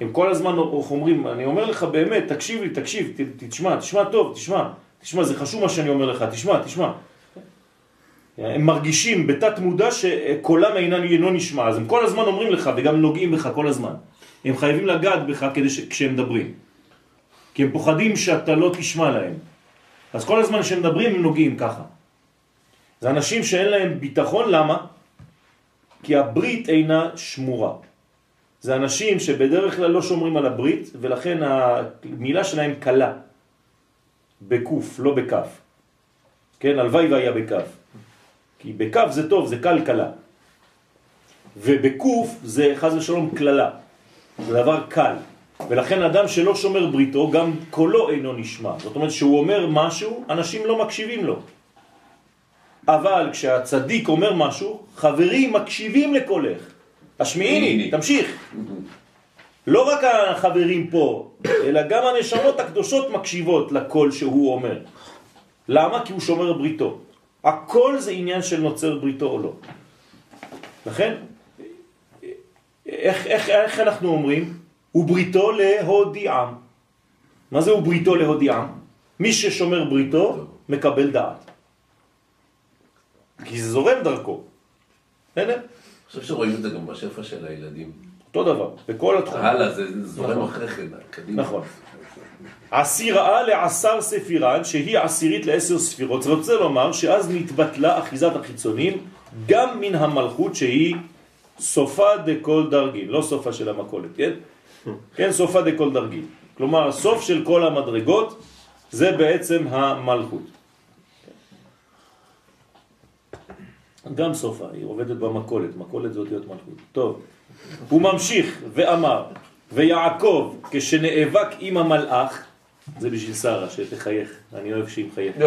הם כל הזמן אומרים, אני אומר לך באמת, תקשיב לי, תקשיב, תשמע, תשמע טוב, תשמע, תשמע, זה חשוב מה שאני אומר לך, תשמע, תשמע. הם מרגישים בתת מודע שקולם אינו, נשמע, אז הם כל הזמן אומרים לך וגם נוגעים בך כל הזמן. הם חייבים לגעת בך כדי ש... כשהם מדברים. כי הם פוחדים שאתה לא תשמע להם. אז כל הזמן כשהם מדברים הם נוגעים ככה. זה אנשים שאין להם ביטחון, למה? כי הברית אינה שמורה. זה אנשים שבדרך כלל לא שומרים על הברית, ולכן המילה שלהם קלה. בקוף, לא בכף. כן, הלוואי והיה בכף. כי בכף זה טוב, זה קל קלה. ובקוף זה חז ושלום כללה. זה דבר קל. ולכן אדם שלא שומר בריתו, גם קולו אינו נשמע. זאת אומרת שהוא אומר משהו, אנשים לא מקשיבים לו. אבל כשהצדיק אומר משהו, חברים מקשיבים לקולך. השמיעיני, תמשיך. לא רק החברים פה, אלא גם הנשמות הקדושות מקשיבות לקול שהוא אומר. למה? כי הוא שומר בריתו. הכל זה עניין של נוצר בריתו או לא. לכן, איך, איך, איך אנחנו אומרים? ובריתו להודיעם. מה זה ובריתו להודיעם? מי ששומר בריתו מקבל דעת. כי זה זורם דרכו. בסדר? אני חושב שרואים את זה גם בשפע של הילדים. אותו דבר, בכל התחום. הלאה, זה זורם. אחרי כן, קדימה. נכון. עשיראה לעשר ספירן, שהיא עשירית לעשר ספירות. זה רוצה לומר שאז נתבטלה אחיזת החיצונים גם מן המלכות שהיא סופה דכל דרגין, לא סופה של המקולת, כן? כן, סופה דכל דרגין. כלומר, סוף של כל המדרגות זה בעצם המלכות. גם סופה, היא עובדת במקולת, מקולת זה אותיות מלכות. טוב, הוא ממשיך ואמר, ויעקב כשנאבק עם המלאך, זה בשביל שרה שתחייך, אני אוהב שהיא מחייכת.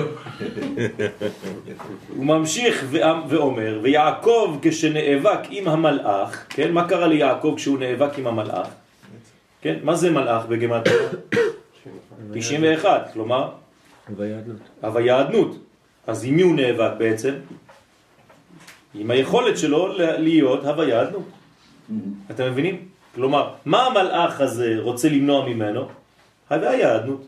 הוא ממשיך ואומר, ויעקב כשנאבק עם המלאך, כן, מה קרה ליעקב כשהוא נאבק עם המלאך? כן, מה זה מלאך בגמטריה? 91, כלומר, ויעדנות. הוויעדנות. אז עם מי הוא נאבק בעצם? עם היכולת שלו להיות הוויעדנות. אתם מבינים? כלומר, מה המלאך הזה רוצה למנוע ממנו? הוויעדנות.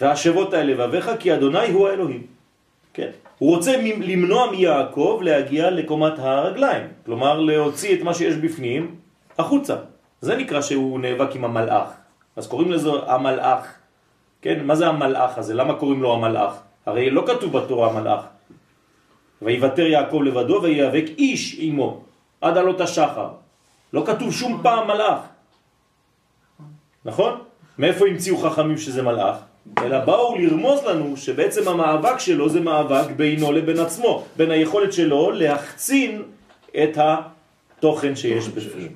והשבות האלה ואביך כי אדוני הוא האלוהים. כן? הוא רוצה למנוע מיעקב להגיע לקומת הרגליים. כלומר, להוציא את מה שיש בפנים החוצה. זה נקרא שהוא נאבק עם המלאך. אז קוראים לזה המלאך. כן? מה זה המלאך הזה? למה קוראים לו המלאך? הרי לא כתוב בתורה המלאך. ויוותר יעקב לבדו ויאבק איש עמו עד עלות השחר. לא כתוב שום פעם מלאך. נכון? מאיפה המציאו חכמים שזה מלאך? אלא באו לרמוז לנו שבעצם המאבק שלו זה מאבק בינו לבין עצמו, בין היכולת שלו להחצין את התוכן שיש בפנים.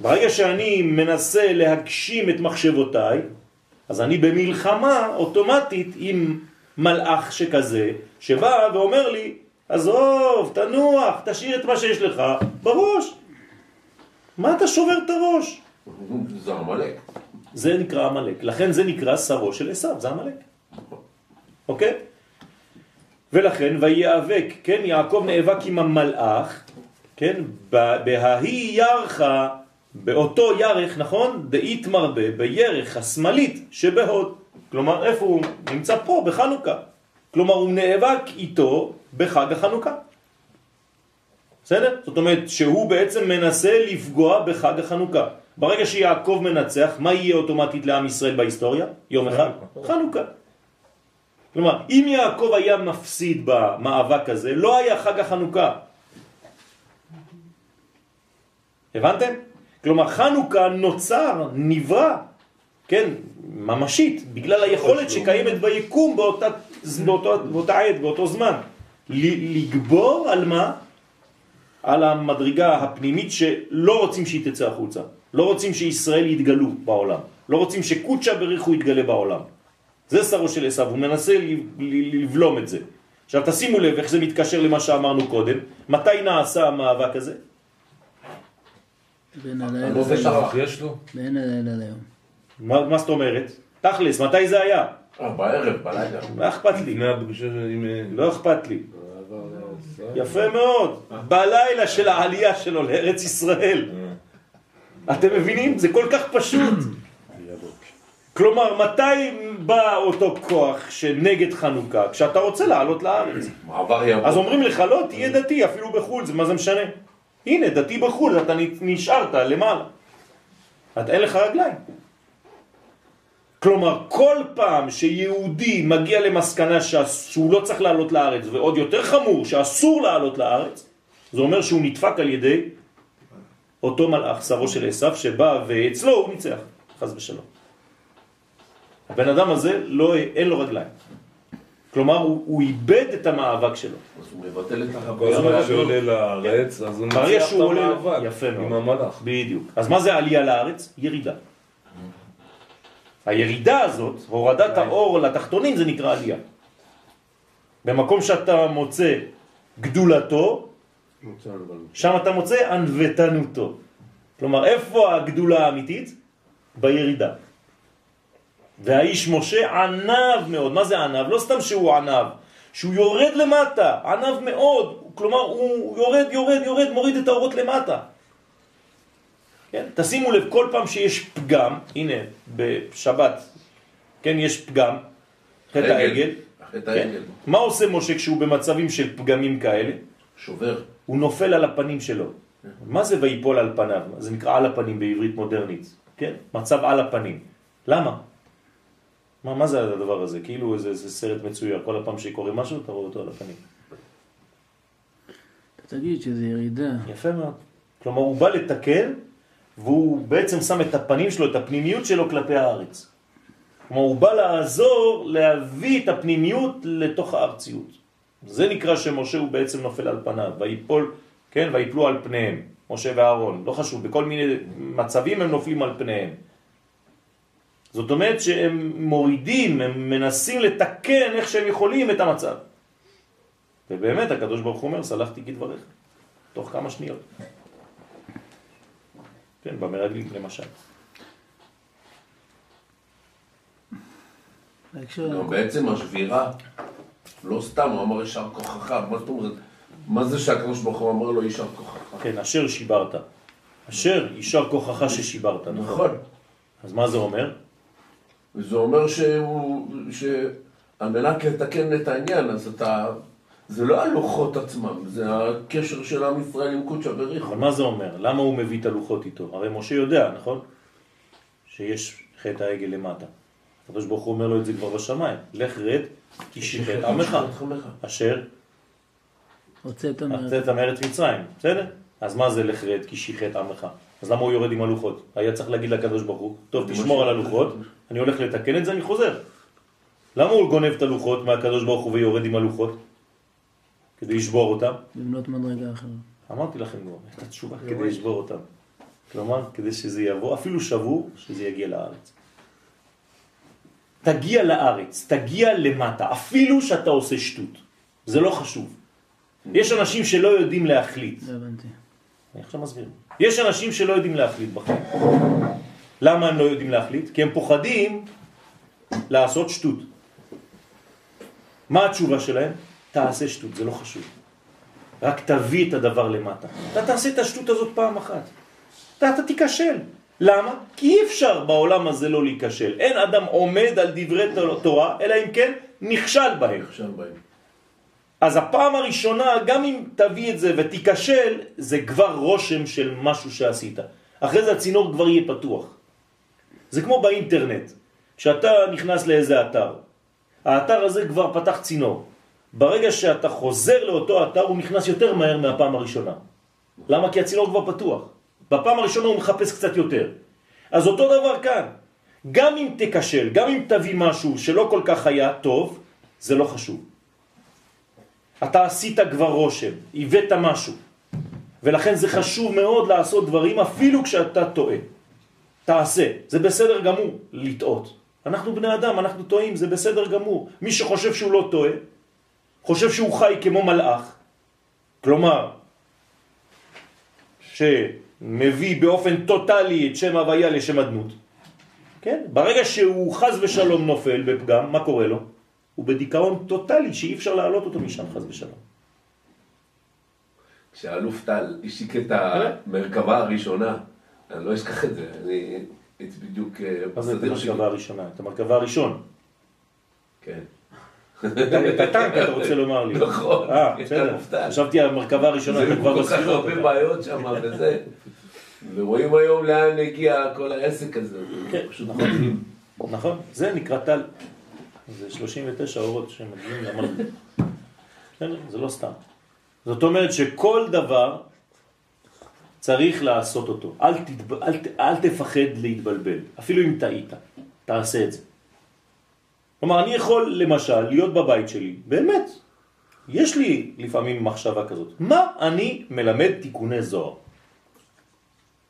ברגע שאני מנסה להגשים את מחשבותיי, אז אני במלחמה אוטומטית עם מלאך שכזה, שבא ואומר לי, עזוב, תנוח, תשאיר את מה שיש לך בראש. מה אתה שובר את הראש? זה עמלק. זה נקרא עמלק. לכן זה נקרא שרו של עשיו, זה עמלק. אוקיי? ולכן ויאבק, כן, יעקב נאבק עם המלאך, כן, בההי ירחה, באותו ירך, נכון? דאית מרבה, בירך השמאלית שבהוד. כלומר, איפה הוא? נמצא פה, בחנוכה. כלומר, הוא נאבק איתו בחג החנוכה. בסדר? זאת אומרת שהוא בעצם מנסה לפגוע בחג החנוכה. ברגע שיעקב מנצח, מה יהיה אוטומטית לעם ישראל בהיסטוריה? יום אחד? חנוכה. כלומר, אם יעקב היה מפסיד במאבק הזה, לא היה חג החנוכה. הבנתם? כלומר, חנוכה נוצר, נברא, כן, ממשית, בגלל היכולת שקיימת ביקום באותה, באותה, באותה עת, באותו זמן. לגבור על מה? על המדרגה הפנימית שלא רוצים שהיא תצא החוצה. לא רוצים שישראל יתגלו בעולם. לא רוצים שקודשא בריחו יתגלה בעולם. זה שרו של עשיו, הוא מנסה ל- ל- לבלום את זה. עכשיו תשימו לב איך זה מתקשר למה שאמרנו קודם. מתי נעשה המאבק הזה? בין לא הלילה? בין ליום. מה, מה זאת אומרת? תכלס, מתי זה היה? אה, בערב, בלילה. לא אכפת לי. לפני הפגישה עם... אה, לא אכפת לי. יפה מאוד. בלילה של העלייה שלו לארץ ישראל. אתם מבינים? זה כל כך פשוט. כלומר, מתי בא אותו כוח שנגד חנוכה? כשאתה רוצה לעלות לארץ. אז אומרים לך, לא, תהיה דתי, אפילו בחו"ל, זה מה זה משנה? הנה, דתי בחו"ל, אתה נשארת למעלה. אתה אין לך רגליים. כלומר, כל פעם שיהודי מגיע למסקנה שהוא לא צריך לעלות לארץ, ועוד יותר חמור, שאסור לעלות לארץ, זה אומר שהוא נדפק על ידי אותו מלאך, שרו של עשיו, שבא ואצלו הוא ניצח, חז ושלום. הבן אדם הזה, לא, אין לו רגליים. כלומר, הוא, הוא איבד את המאבק שלו. אז הוא מבטל את כל החוויה. הזמן שעולה לארץ, אז הוא ברגע שהוא את עולה, המאבק יפה מאוד. עם המלאך. בדיוק. אז מה זה עלייה לארץ? ירידה. הירידה הזאת, הורדת האור לתחתונים, זה נקרא עלייה. במקום שאתה מוצא גדולתו, שם אתה מוצא ענוותנותו. כלומר, איפה הגדולה האמיתית? בירידה. והאיש משה ענב מאוד. מה זה ענב? לא סתם שהוא ענב, שהוא יורד למטה, ענב מאוד. כלומר, הוא יורד, יורד, יורד, מוריד את האורות למטה. כן? תשימו לב, כל פעם שיש פגם, הנה, בשבת, כן, יש פגם, חטא עגל. העגל, כן? מה עושה משה כשהוא במצבים של פגמים כאלה? שובר. הוא נופל על הפנים שלו. מה זה ויפול על פניו? זה נקרא על הפנים בעברית מודרנית, כן? מצב על הפנים. למה? מה, מה זה הדבר הזה? כאילו איזה, איזה סרט מצויר, כל הפעם שקורה משהו, אתה רואה אותו על הפנים. אתה תגיד שזה ירידה. יפה מאוד. כלומר, הוא בא לתקן, והוא בעצם שם את הפנים שלו, את הפנימיות שלו כלפי הארץ. כלומר, הוא בא לעזור להביא את הפנימיות לתוך הארציות. זה נקרא שמשה הוא בעצם נופל על פניו, ויפול, כן, ויפלו על פניהם, משה ואהרון, לא חשוב, בכל מיני מצבים הם נופלים על פניהם. זאת אומרת שהם מורידים, הם מנסים לתקן איך שהם יכולים את המצב. ובאמת הקדוש ברוך הוא אומר, סלחתי כדבריך, תוך כמה שניות. כן, במרגלים למשל. גם בעצם השבירה, לא סתם, הוא אמר יישר כוחך, מה זאת אומרת? מה זה שהקדוש ברוך הוא אמר לו יישר כוחך? כן, אשר שיברת. אשר יישר כוחך ששיברת, נכון? נכון. אז מה זה אומר? וזה אומר שהוא, שעל מנת לתקן את העניין, אז אתה, זה לא הלוחות עצמם, זה הקשר של עם ישראל עם קודשא בריחו. אבל מה זה אומר? למה הוא מביא את הלוחות איתו? הרי משה יודע, נכון? שיש חטא העגל למטה. הקדוש ברוך הוא אומר לו את זה כבר בשמיים. לך רד, כי שיחת עמך. אשר הוצאת מארץ מצרים, בסדר? אז מה זה לך רד כי שיחת עמך? אז למה הוא יורד עם הלוחות? היה צריך להגיד לקדוש ברוך הוא, טוב תשמור על הלוחות, אני הולך לתקן את זה, אני חוזר. למה הוא גונב את הלוחות מהקדוש ברוך הוא ויורד עם הלוחות? כדי לשבור אותם? לבנות מדרגה אחרת. אמרתי לכם כבר, את התשובה כדי לשבור אותם. כלומר, כדי שזה יבוא, אפילו שבור, שזה יגיע לארץ. תגיע לארץ, תגיע למטה, אפילו שאתה עושה שטות. זה לא חשוב. יש אנשים שלא יודעים להחליט. לא הבנתי. אני עכשיו מסביר. יש אנשים שלא יודעים להחליט בחיים. למה הם לא יודעים להחליט? כי הם פוחדים לעשות שטות. מה התשובה שלהם? תעשה שטות, זה לא חשוב. רק תביא את הדבר למטה. אתה תעשה את השטות הזאת פעם אחת. אתה, אתה תיכשל. למה? כי אי אפשר בעולם הזה לא להיכשל. אין אדם עומד על דברי תורה, אלא אם כן נכשל בהם. עכשיו באים. אז הפעם הראשונה, גם אם תביא את זה ותיכשל, זה כבר רושם של משהו שעשית. אחרי זה הצינור כבר יהיה פתוח. זה כמו באינטרנט, כשאתה נכנס לאיזה אתר, האתר הזה כבר פתח צינור. ברגע שאתה חוזר לאותו אתר, הוא נכנס יותר מהר מהפעם הראשונה. למה? כי הצינור כבר פתוח. בפעם הראשונה הוא מחפש קצת יותר. אז אותו דבר כאן. גם אם תקשל, גם אם תביא משהו שלא כל כך היה טוב, זה לא חשוב. אתה עשית כבר רושם, הבאת משהו. ולכן זה חשוב מאוד לעשות דברים אפילו כשאתה טועה. תעשה, זה בסדר גמור לטעות. אנחנו בני אדם, אנחנו טועים, זה בסדר גמור. מי שחושב שהוא לא טועה, חושב שהוא חי כמו מלאך, כלומר, שמביא באופן טוטלי את שם הוויה לשם אדנות, כן? ברגע שהוא חז ושלום נופל בפגם, מה קורה לו? הוא בדיכאון טוטלי שאי אפשר להעלות אותו משם חז ושלום. כשאלוף טל השיק את המרכבה הראשונה, אני לא אשכח את זה, אני הייתי בדיוק אה, מה זה את. המרכבה הראשונה? את המרכבה הראשון. כן. את הטנק אתה רוצה לומר לי. נכון, אתה. מופתע. חשבתי המרכבה הראשונה, אתה זה כבר כל כך מסביר הרבה. בעיות שם וזה. ורואים היום לאן הגיע כל העסק הזה. כן, פשוט נכון. נכון, זה נקרא טל. זה 39 אורות שמגיעים למלכות. בסדר? זה לא סתם. זאת אומרת שכל דבר צריך לעשות אותו. אל, תתב... אל. אל תפחד להתבלבל, אפילו אם טעית, תעשה את זה. כלומר, אני יכול למשל להיות בבית שלי, באמת, יש לי לפעמים מחשבה כזאת, מה אני מלמד תיקוני זוהר?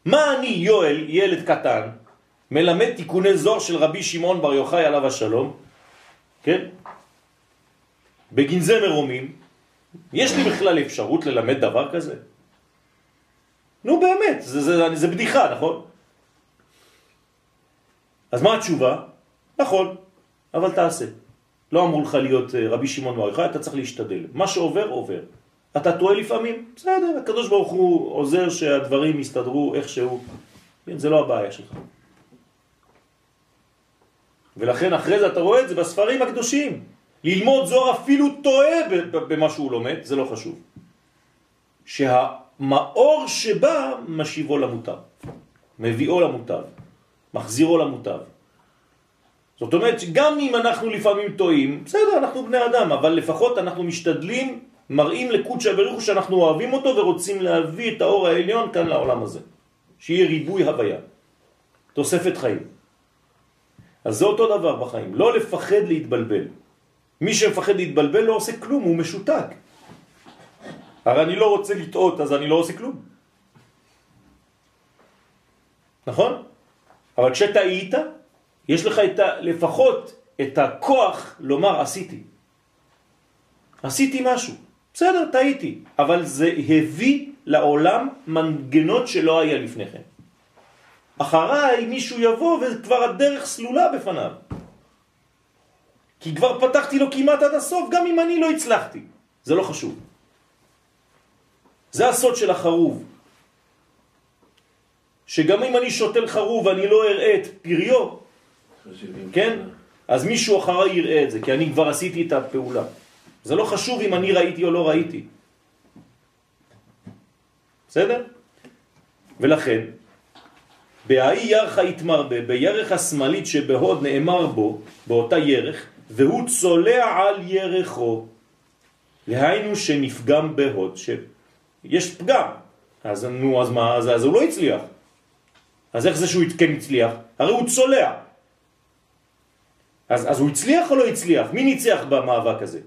מה אני, יואל, ילד קטן, מלמד תיקוני זוהר של רבי שמעון בר יוחאי עליו השלום, כן? בגנזי מרומים, יש לי בכלל אפשרות ללמד דבר כזה? נו באמת, זה, זה, זה בדיחה, נכון? אז מה התשובה? נכון, אבל תעשה. לא אמרו לך להיות אה, רבי שמעון בר אתה צריך להשתדל. מה שעובר, עובר. אתה טועה לפעמים? בסדר, הקדוש ברוך הוא עוזר שהדברים יסתדרו איכשהו. כן, זה לא הבעיה שלך. ולכן אחרי זה אתה רואה את זה בספרים הקדושים. ללמוד זוהר אפילו טועה במה שהוא לומד, זה לא חשוב. שהמאור שבא משיבו למוטב, מביאו למוטב, מחזירו למוטב. זאת אומרת שגם אם אנחנו לפעמים טועים, בסדר, אנחנו בני אדם, אבל לפחות אנחנו משתדלים, מראים לקודשא בריך הוא שאנחנו אוהבים אותו ורוצים להביא את האור העליון כאן לעולם הזה. שיהיה ריבוי הוויה, תוספת חיים. אז זה אותו דבר בחיים, לא לפחד להתבלבל. מי שמפחד להתבלבל לא עושה כלום, הוא משותק. הרי אני לא רוצה לטעות, אז אני לא עושה כלום. נכון? אבל כשטעית, יש לך את ה, לפחות את הכוח לומר עשיתי. עשיתי משהו. בסדר, טעיתי, אבל זה הביא לעולם מנגנות שלא היה לפני כן. אחריי מישהו יבוא וכבר הדרך סלולה בפניו. כי כבר פתחתי לו כמעט עד הסוף, גם אם אני לא הצלחתי. זה לא חשוב. זה הסוד של החרוב. שגם אם אני שותל חרוב ואני לא אראה את פריו, כן? אז מישהו אחריי יראה את זה, כי אני כבר עשיתי את הפעולה. זה לא חשוב אם אני ראיתי או לא ראיתי. בסדר? ולכן, בהאי ירחה יתמרבה, בירך השמאלית שבהוד נאמר בו, באותה ירך, והוא צולע על ירחו. להיינו שנפגם בהוד, שיש פגם. אז נו, אז מה? אז, אז הוא לא הצליח. אז איך זה שהוא כן הצליח? הרי הוא צולע. אז, אז הוא הצליח או לא הצליח? מי ניצח במאבק הזה?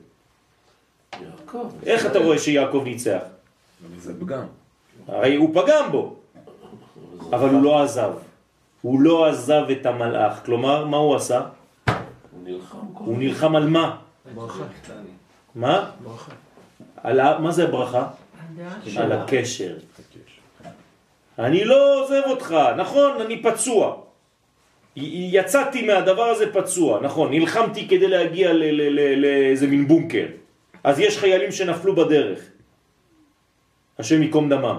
יעקב. איך אתה רואה שיעקב ניצח? זה פגם. הרי הוא פגם בו, אבל הוא לא עזב. הוא לא עזב את המלאך. כלומר, מה הוא עשה? הוא נלחם על מה? מה? ברכה. על ה... מה זה ברכה? על הקשר. אני לא עוזב אותך, נכון, אני פצוע. יצאתי מהדבר הזה פצוע, נכון, נלחמתי כדי להגיע לאיזה מין בונקר. אז יש חיילים שנפלו בדרך, השם ייקום דמם,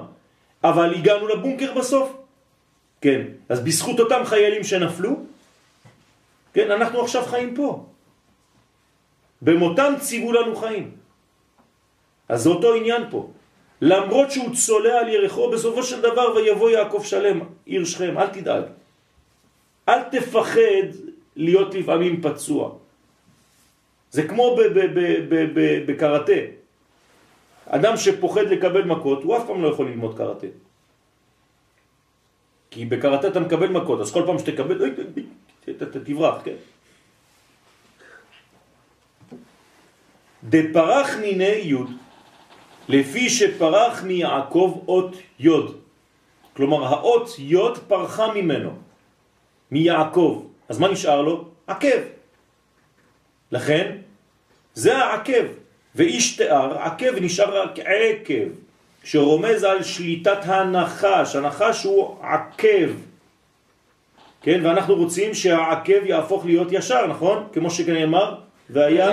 אבל הגענו לבונקר בסוף. כן, אז בזכות אותם חיילים שנפלו, כן, אנחנו עכשיו חיים פה. במותם ציוו לנו חיים. אז זה אותו עניין פה. למרות שהוא צולע על ירחו, בסופו של דבר ויבוא יעקב שלם, עיר שכם, אל תדאג. אל תפחד להיות לפעמים פצוע. זה כמו בקראטה. אדם שפוחד לקבל מכות, הוא אף פעם לא יכול ללמוד קראטה. כי בקראטה אתה מקבל מכות, אז כל פעם שתקבל, ת- תברח, כן? דפרח מיני יוד, לפי שפרח מיעקב אות יוד. כלומר, האות יוד פרחה ממנו, מיעקב. אז מה נשאר לו? עקב. לכן, זה העקב. ואיש תיאר, עקב נשאר רק עקב, שרומז על שליטת הנחש. הנחש הוא עקב. כן, ואנחנו רוצים שהעקב יהפוך להיות ישר, נכון? כמו שנאמר, והיה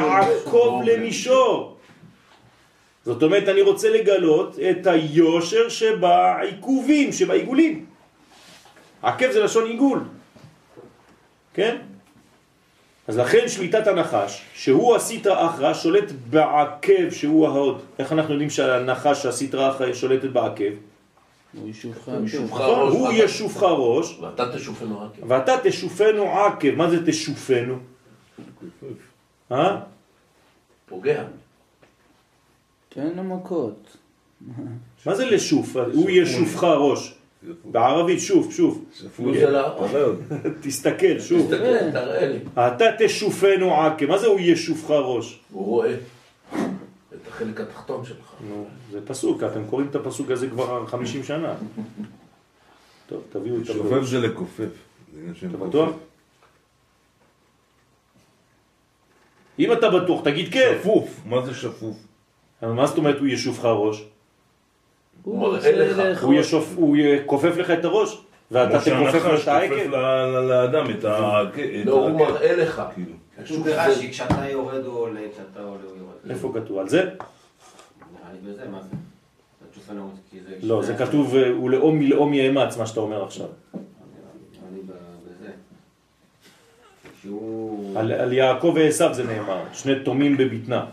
העקוב למישור. זאת אומרת, אני רוצה לגלות את היושר שבעיכובים, שבעיגולים. עקב זה לשון עיגול, כן? אז לכן שליטת הנחש, שהוא הסטרא אחרא, שולט בעקב שהוא ההוד. איך אנחנו יודעים שהנחש, הסטרא אחרא, שולטת בעקב? הוא נכון? ראש, הוא ואתה- ישובך ראש, ואתה תשופנו עקב. ואתה תשופנו עקב. מה זה תשופנו? אה? פוגע. תן לו מכות. מה זה לשוף? הוא ישופך ראש. בערבית. הוא זה לא... תסתכל, שוב. תסתכל, תראה לי. אתה תשופנו עקב. מה זה הוא ישופך ראש? הוא רואה את החלק התחתון שלך. נו, זה פסוק, אתם קוראים את הפסוק הזה כבר 50 שנה. טוב, תביאו את שופף הפירוש. זה לכופף. אתה. בטוח? אם אתה בטוח, תגיד כן. שפוף, מה זה שפוף? מה זאת אומרת הוא ישופך ראש? הוא הוא מראה לך. הוא ישוף- הוא יכופף לך את הראש, ואתה כמו תכופף לו שהנחש את העקב? כופף ל- ל- לאדם את ה... את לא, הוא העקב. מראה לך. כאילו. כתוב השוף ברש"י, כשאתה יורד הוא עולה, כשאתה עולה הוא יורד. איפה כתוב? על זה? נראה לי בזה, מה זה? לא, זה כתוב אה, ולאום מלאום יאמץ, מה שאתה אומר עכשיו. על, יעקב ועשיו זה נאמר, שני תומים בבטנה.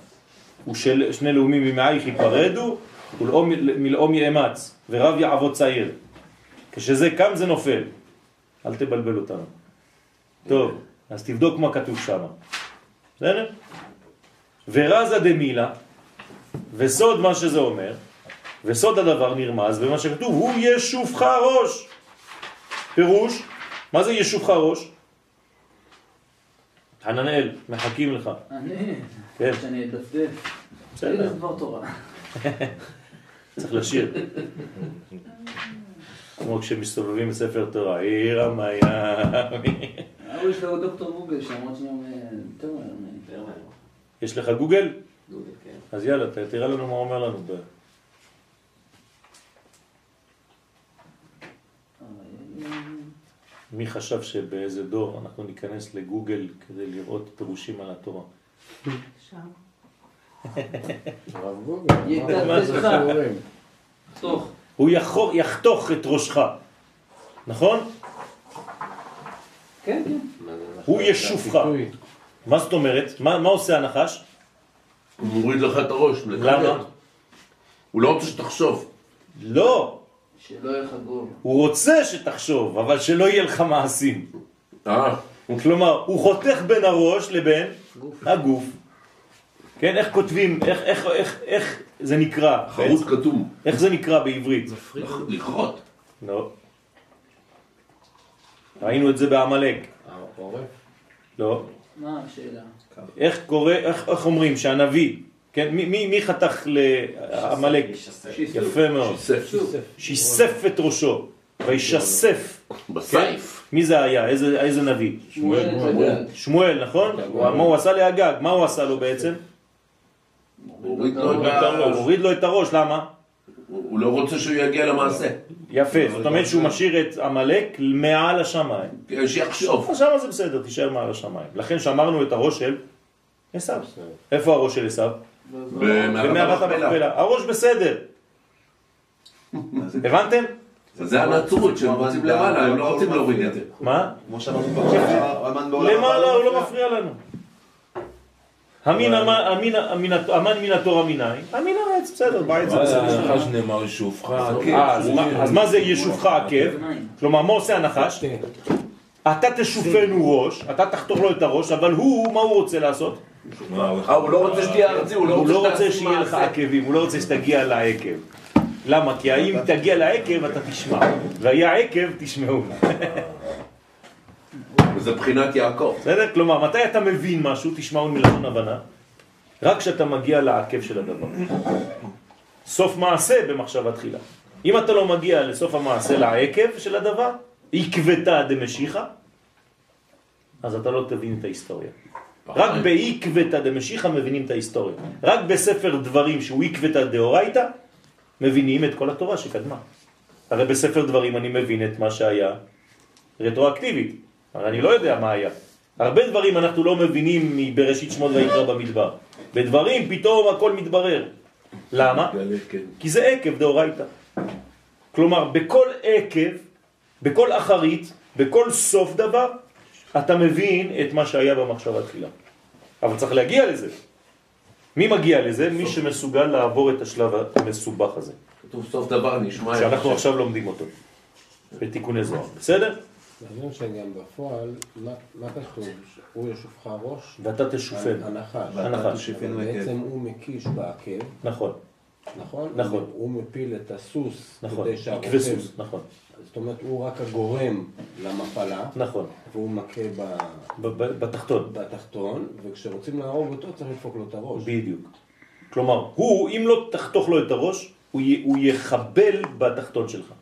ושל, שני לאומים ממעייך ייפרדו, ולאום יאמץ, ורב יעבוד צעיר. כשזה קם זה נופל. אל תבלבל אותנו. טוב, אז תבדוק מה כתוב שם. בסדר? ורזה דמילה, וסוד מה שזה אומר, וסוד הדבר נרמז במה שכתוב, הוא ישופך ראש. פירוש, מה זה ישופך ראש? חננאל, מחכים לך. אני, כן, שאני אדפדף. בסדר. בסדר. דבר תורה. צריך לשיר. כמו כשמסתובבים בספר תורה, עיר המיאמי. ההוא יש לו דוקטור גוגל אני- יותר מהר. יש לך גוגל? דודי, כן. אז יאללה, תראה לנו מה אומר לנו. מי חשב שבאיזה דור אנחנו ניכנס לגוגל כדי לראות פירושים על התורה? הרב גוגל, מה זה? תוך. הוא יחתוך את ראשך, נכון? כן, כן. הוא ישופך. מה זאת אומרת? מה, מה עושה הנחש? הוא מוריד לך את הראש. למה? הוא לא רוצה שתחשוב. לא, שלא יהיה לך גוב. הוא רוצה שתחשוב, אבל שלא יהיה לך מעשים. אה, כלומר, הוא חותך בין הראש לבין הגוף. כן, איך כותבים, איך, איך, איך, איך זה נקרא? חרוט? כתום. איך זה נקרא בעברית? לכרות. לא. ראינו את זה בעמלק. העורף? לא. מה השאלה? איך קורה, איך, איך אומרים שהנביא, כן, מי, מי, מי חתך לעמלק? יפה מאוד. שיסף. שיסף את ראשו, וישסף. בסייף. מי זה היה? איזה, איזה נביא? שמואל. שמואל, נכון? הוא- מה הוא עשה לאגג? מה הוא עשה לו בעצם? הוריד לו הוא את הראש. הוריד לו את הראש, למה? הוא הוא לא רוצה שהוא יגיע למעשה. יפה, זאת אומרת שהוא משאיר את עמלק מעל השמיים. כן, שיחשוב. שמה זה בסדר, תישאר מעל השמיים. לכן שמרנו את הראש של עשו. איפה הראש של עשו? במערת המכפלה. הראש בסדר. הבנתם? זה הנצרות, שהם רוצים למעלה, הם לא רוצים להוריד את זה. מה? כמו שאמרנו כבר, המן בעולם למעלה הוא לא. מפריע לנו. המין המן- המין- המין- המן מן התורה מנין? המין העץ, בסדר, בעץ זה בסדר. הנחש נאמר ישופך, אה, אז מה- אז מה זה ישופך עקב? כלומר, מה עושה הנחש? אתה תשופנו ראש, אתה תחתוך לו את הראש, אבל הוא, מה הוא רוצה לעשות? אה, הוא לא רוצה שתהיה ארצי, הוא לא רוצה לא שיהיה לך. עקבים, הוא לא רוצה שתגיע לעקב. למה? כי האם תגיע לעקב אתה תשמע, והיה עקב תשמעו. וזה בחינת יעקב. בסדר? כלומר, מתי אתה מבין משהו, תשמעו מלשון הבנה? רק כשאתה מגיע לעקב של הדבר. סוף מעשה במחשבה תחילה. אם אתה לא מגיע לסוף המעשה, לעקב של הדבר, עקבתא דמשיחא, אז אתה לא תבין את ההיסטוריה. רק בעקבתא דמשיחא מבינים את ההיסטוריה. רק בספר דברים שהוא עקבתא דאורייתא, מבינים את כל התורה שקדמה. הרי בספר דברים אני מבין את מה שהיה רטרואקטיבית. הרי אני לא יודע מה היה. הרבה דברים אנחנו לא מבינים מבראשית שמות ויקרא במדבר. בדברים פתאום הכל מתברר. למה? כי זה עקב דאורייתא. כלומר, בכל עקב, בכל אחרית, בכל סוף דבר, אתה מבין את מה שהיה במחשבה תחילה. אבל צריך להגיע לזה. מי מגיע לזה? מי שמסוגל לעבור את השלב המסובך הזה. כתוב סוף דבר נשמע. שאנחנו עכשיו לומדים אותו. בתיקוני זוהר. בסדר? מעניין שגם בפועל, מה מה כתוב? הוא ישופך ראש? ואתה תשופן. הנחש. הנחש. בעצם הוא מקיש בעקב, נכון, נכון? נכון. הוא מפיל את הסוס נכון. כדי שהרופא... עקבי סוס, נכון, זאת אומרת, הוא רק הגורם למפלה, נכון. והוא מכה ב- בתחתון. בתחתון, וכשרוצים להרוג אותו צריך לדפוק לו את הראש. בדיוק. כלומר, הוא, אם לא תחתוך לו את הראש, הוא, הוא יחבל בתחתון שלך.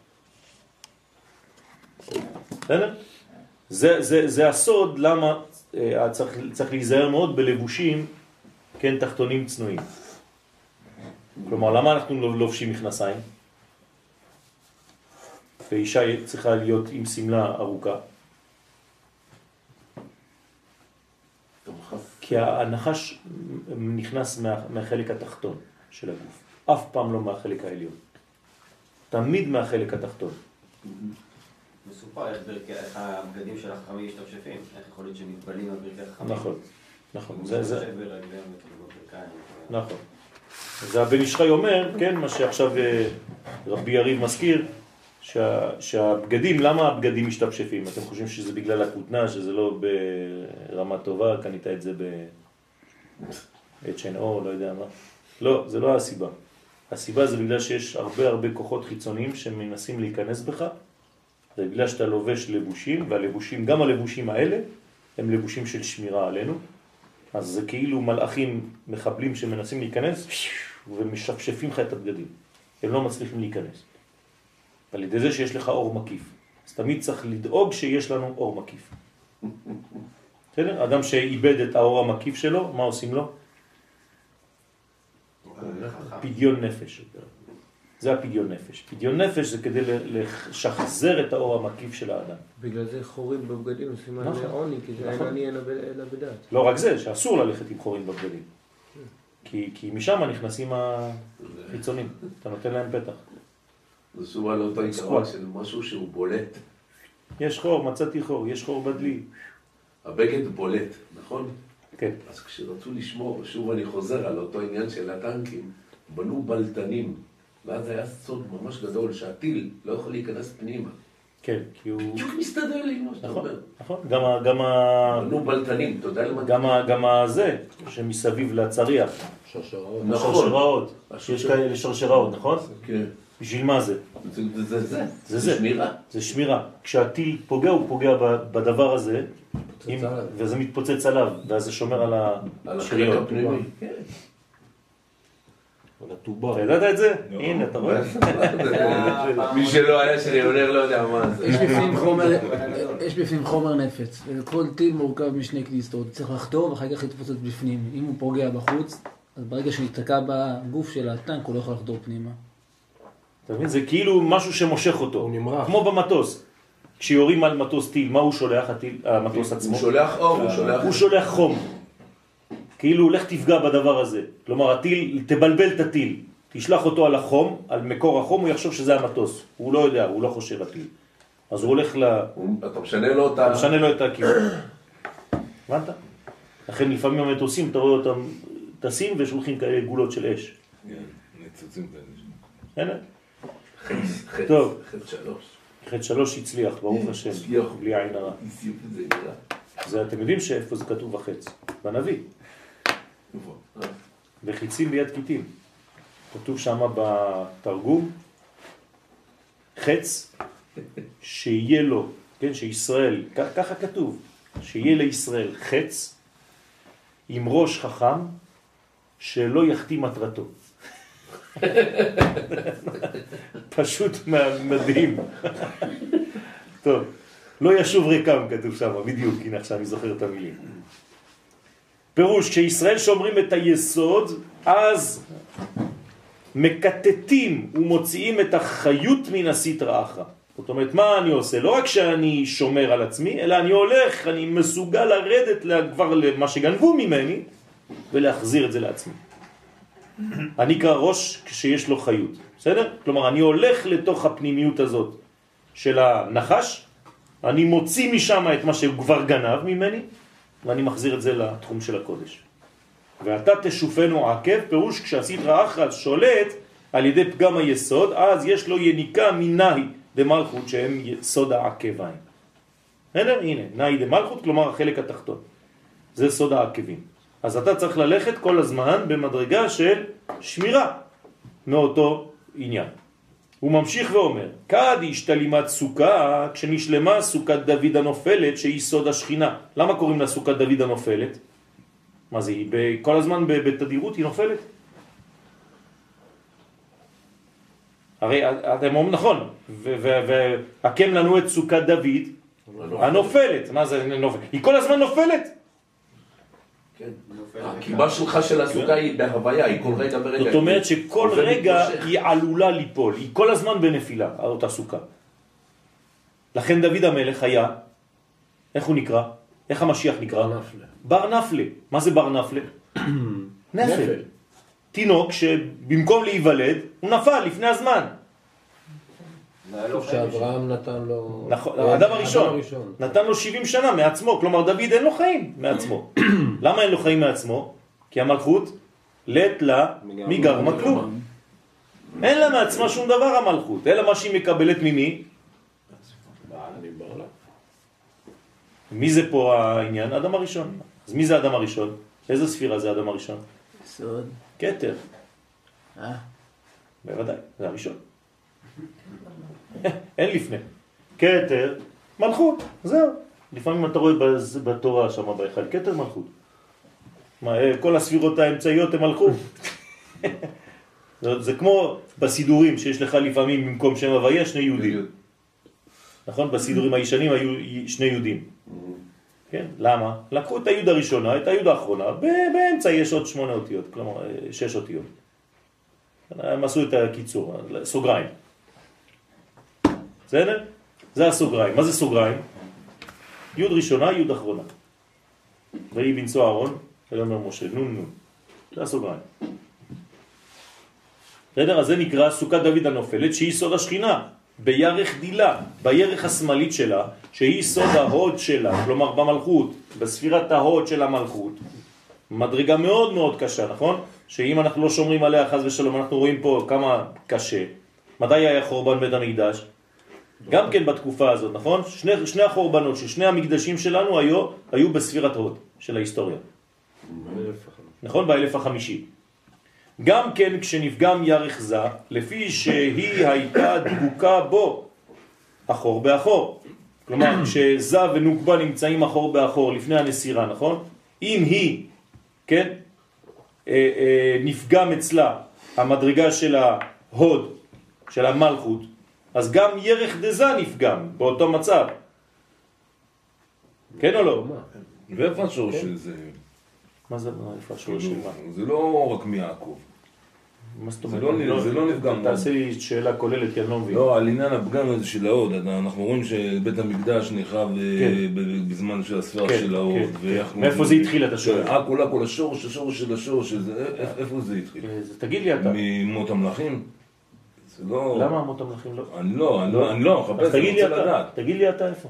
זה, זה, זה הסוד למה אה, צריך, צריך להיזהר מאוד בלבושים, כן, תחתונים צנועים. כלומר, למה אנחנו לא לובשים מכנסיים? ואישה צריכה להיות עם סמלה ארוכה. כי הנחש נכנס מה, מהחלק התחתון של הגוף, אף פעם לא מהחלק העליון. תמיד מהחלק התחתון. מסופר איך ברכי- איך הבגדים של החכמים משתפשפים, איך יכול להיות שהם מתבלים על ברכי החכמים. נכון, נכון. זה, זה, וכאילו בברכיים. נכון. זה הבן איש חי אומר, כן, מה שעכשיו אה, רבי יריב מזכיר, שה, שהבגדים, למה הבגדים משתפשפים? אתם חושבים שזה בגלל הכותנה, שזה לא ברמה טובה, קנית את זה ב-H&O, לא יודע מה. לא, זה לא הסיבה. הסיבה זה בגלל שיש הרבה הרבה כוחות חיצוניים שמנסים להיכנס בך, זה בגלל שאתה לובש לבושים, והלבושים, גם הלבושים האלה, הם לבושים של שמירה עלינו, אז זה כאילו מלאכים מחבלים שמנסים להיכנס ומשפשפים לך את הבגדים. הם לא מצליחים להיכנס. על ידי זה שיש לך אור מקיף. אז תמיד צריך לדאוג שיש לנו אור מקיף. בסדר? אדם שאיבד את האור המקיף שלו, מה עושים לו? פדיון נפש. זה הפדיון נפש. פדיון נפש זה כדי לשחזר את האור המקיף של האדם. בגלל זה חורים בבגדים זה סימן נכון. לעוני, כי זה אין נכון. עני אלא בדעת. לא רק זה, שאסור ללכת עם חורים בבגדים. כי, כי משם נכנסים החיצונים, אתה נותן להם פתח. זה שוב על אותו עיקרון של משהו שהוא בולט. יש חור, מצאתי חור, יש חור בדלי. הבגד בולט, נכון? כן, אז כשרצו לשמור, שוב אני חוזר על אותו עניין של הטנקים, בנו בלטנים, ואז היה סוד ממש גדול שהטיל לא יכול להיכנס פנימה. כן, כי הוא... בדיוק מסתדר לי מה שאתה נכון, אומר. נכון. גם, ה- גם, ה- בנו בלטנים, אתה יודע למה? גם, ה- גם הזה, שמסביב לצריח, שרשראות. נכון. השרשראות. יש כאלה שרשראות, נכון? כן. בשביל מה זה? זה זה. זה זה. שמירה. זה שמירה. כשהטיל פוגע, הוא פוגע בדבר הזה. וזה מתפוצץ עליו, ואז זה שומר על על החלק. הפנימי. על הטובה. אתה ידעת את זה? לא. הנה, אתה רואה? מי שלא היה שלי עונר לא יודע מה זה. יש בפנים חומר, יש בפנים חומר נפץ, וכל טיל מורכב משני כניסות, צריך לחדור ואחר כך להתפוצץ בפנים. אם הוא פוגע בחוץ, אז ברגע שנתקע בגוף של הטנק הוא לא יכול לחדור פנימה. אתה מבין? זה כאילו משהו שמושך אותו. הוא נמרח. כמו במטוס. כשיורים על מטוס טיל, מה הוא שולח, הטיל, המטוס עצמו? הוא שולח אור, הוא שולח... הוא שולח חום. כאילו לך תפגע בדבר הזה. כלומר, הטיל, תבלבל את הטיל, תשלח אותו על החום, על מקור החום, הוא יחשוב שזה המטוס. הוא לא יודע, הוא לא חושב הטיל. אז הוא הולך ל... אתה משנה לו את ה... אתה משנה לו את הכיוון. הבנת? לכן לפעמים המטוסים, אתה רואה אותם טסים ושולחים כאלה גולות של אש. כן, ניצוצים כאלה. טוב. חץ שלוש. חטא שלוש הצליח, ברוך השם, הצליח. בלי עין הרע. זה אתם יודעים שאיפה זה כתוב בחץ? בנביא. וחיצים ביד קיטים. כתוב שם בתרגום, חץ שיהיה לו, כן, שישראל, ככה כתוב, שיהיה לישראל חץ עם ראש חכם שלא יחטיא מטרתו. פשוט מדהים. טוב, לא ישוב ריקם כתוב שם, בדיוק, הנה עכשיו אני זוכר את המילים. פירוש, כשישראל שומרים את היסוד, אז מקטטים ומוציאים את החיות מן הסטרא אחרא. זאת אומרת, מה אני עושה? לא רק שאני שומר על עצמי, אלא אני הולך, אני מסוגל לרדת כבר למה שגנבו ממני, ולהחזיר את זה לעצמי. אני נקרא ראש כשיש לו חיות, בסדר? כלומר, אני הולך לתוך הפנימיות הזאת של הנחש, אני מוציא משם את מה שהוא כבר גנב ממני, ואני מחזיר את זה לתחום של הקודש. ואתה תשופנו עקב, פירוש כשהסדרה אחת שולט על ידי פגם היסוד, אז יש לו יניקה מנהי דמלכות שהם סוד העקביים. בסדר? הנה, נהי דמלכות, כלומר החלק התחתון. זה סוד העקבים. אז אתה צריך ללכת כל הזמן במדרגה של שמירה מאותו עניין. הוא ממשיך ואומר, כד השתלימת סוכה, כשנשלמה סוכת דוד הנופלת שהיא סוד השכינה. למה קוראים לה סוכת דוד הנופלת? מה זה, היא כל הזמן בתדירות היא נופלת? הרי אתם אומרים נכון, והקם לנו את סוכת דוד הנופלת. מה זה נופלת? היא כל הזמן נופלת. הקיבה שלך של הסוכה היא בהוויה, היא כל רגע ורגע. זאת אומרת שכל רגע. היא עלולה ליפול, היא כל הזמן בנפילה, אותה סוכה. לכן דוד המלך היה, איך הוא נקרא? איך המשיח נקרא? בר נפלה. מה זה בר נפלה? נפל. נפל. תינוק שבמקום להיוולד, הוא נפל לפני הזמן. לא כתוב חיים שאברהם נתן לו... נכון, אה, האדם הראשון. הראשון. נתן לו 70 שנה מעצמו, כלומר דוד אין לו חיים מעצמו. למה אין לו חיים מעצמו? כי המלכות לית לה מגרמה כלום. אין לה מעצמה שום דבר המלכות, אלא מה שהיא מקבלת ממי? מי זה פה העניין? האדם הראשון. אז מי זה האדם הראשון? איזה ספירה זה האדם הראשון? סוד. כתר, אה, בוודאי, זה הראשון. אין לפני. כתר, מלכות, זהו. לפעמים אתה רואה בתורה שם בהיכל, כתר מלכות. מה, אה, כל הספירות האמצעיות הם מלכות. זה, זה כמו בסידורים שיש לך לפעמים במקום שם הוויה שני יהודים. נכון? בסידורים הישנים היו שני יהודים. כן? למה? לקחו את היוד הראשונה, את היוד האחרונה, באמצע יש עוד שמונה אותיות, כלומר אה, שש אותיות. הם עשו את הקיצור, סוגריים. בסדר? זה הסוגריים. מה זה סוגריים? יוד ראשונה, יוד אחרונה. ויהי בנשוא אהרון, ויאמר משה, נון נון. זה הסוגריים. בסדר? אז זה נקרא סוכת דוד הנופלת, שהיא סוד השכינה, בירך דילה, בירך השמאלית שלה, שהיא סוד ההוד שלה, כלומר במלכות, בספירת ההוד של המלכות. מדרגה מאוד מאוד קשה, נכון? שאם אנחנו לא שומרים עליה חז ושלום, אנחנו רואים פה כמה קשה. מתי היה חורבן בית המקדש? גם כן בתקופה הזאת, נכון? שני, שני החורבנות של שני המקדשים שלנו היו, היו בספירת הוד של ההיסטוריה. נכון? באלף החמישי. גם כן כשנפגם ירך זה, לפי שהיא הייתה דבוקה בו, אחור באחור. כלומר, כשזה ונוקבה נמצאים אחור באחור לפני הנסירה, נכון? אם היא, כן, אה, אה, נפגם אצלה המדרגה של ההוד, של המלכות, אז גם ירך דזה נפגם באותו מצב. כן או לא? ואיפה השורש של זה? מה זה, מה, איפה השורש של מה? זה לא רק מיעקב. מה זאת אומרת? לא נ- זה לא נפגם. תעשה לי שאלה כוללת, כי אני לא מבין. לא, על עניין הפגם הזה של ההוד, אנחנו רואים שבית המקדש נחרב אה, כן. בזמן של הספירה כן, של ההוד. כן, כן. מאיפה זה התחיל, אתה שואל? הכל הכל השורש, השורש של השורש, איפה- זה התחיל? אה, תגיד לי אתה. ממות המלאכים? זה לא... למה אמות המלאכים לא? אני לא, אני לא, אני לא, מחפש, אני רוצה אתה, לדעת. תגיד לי אתה איפה.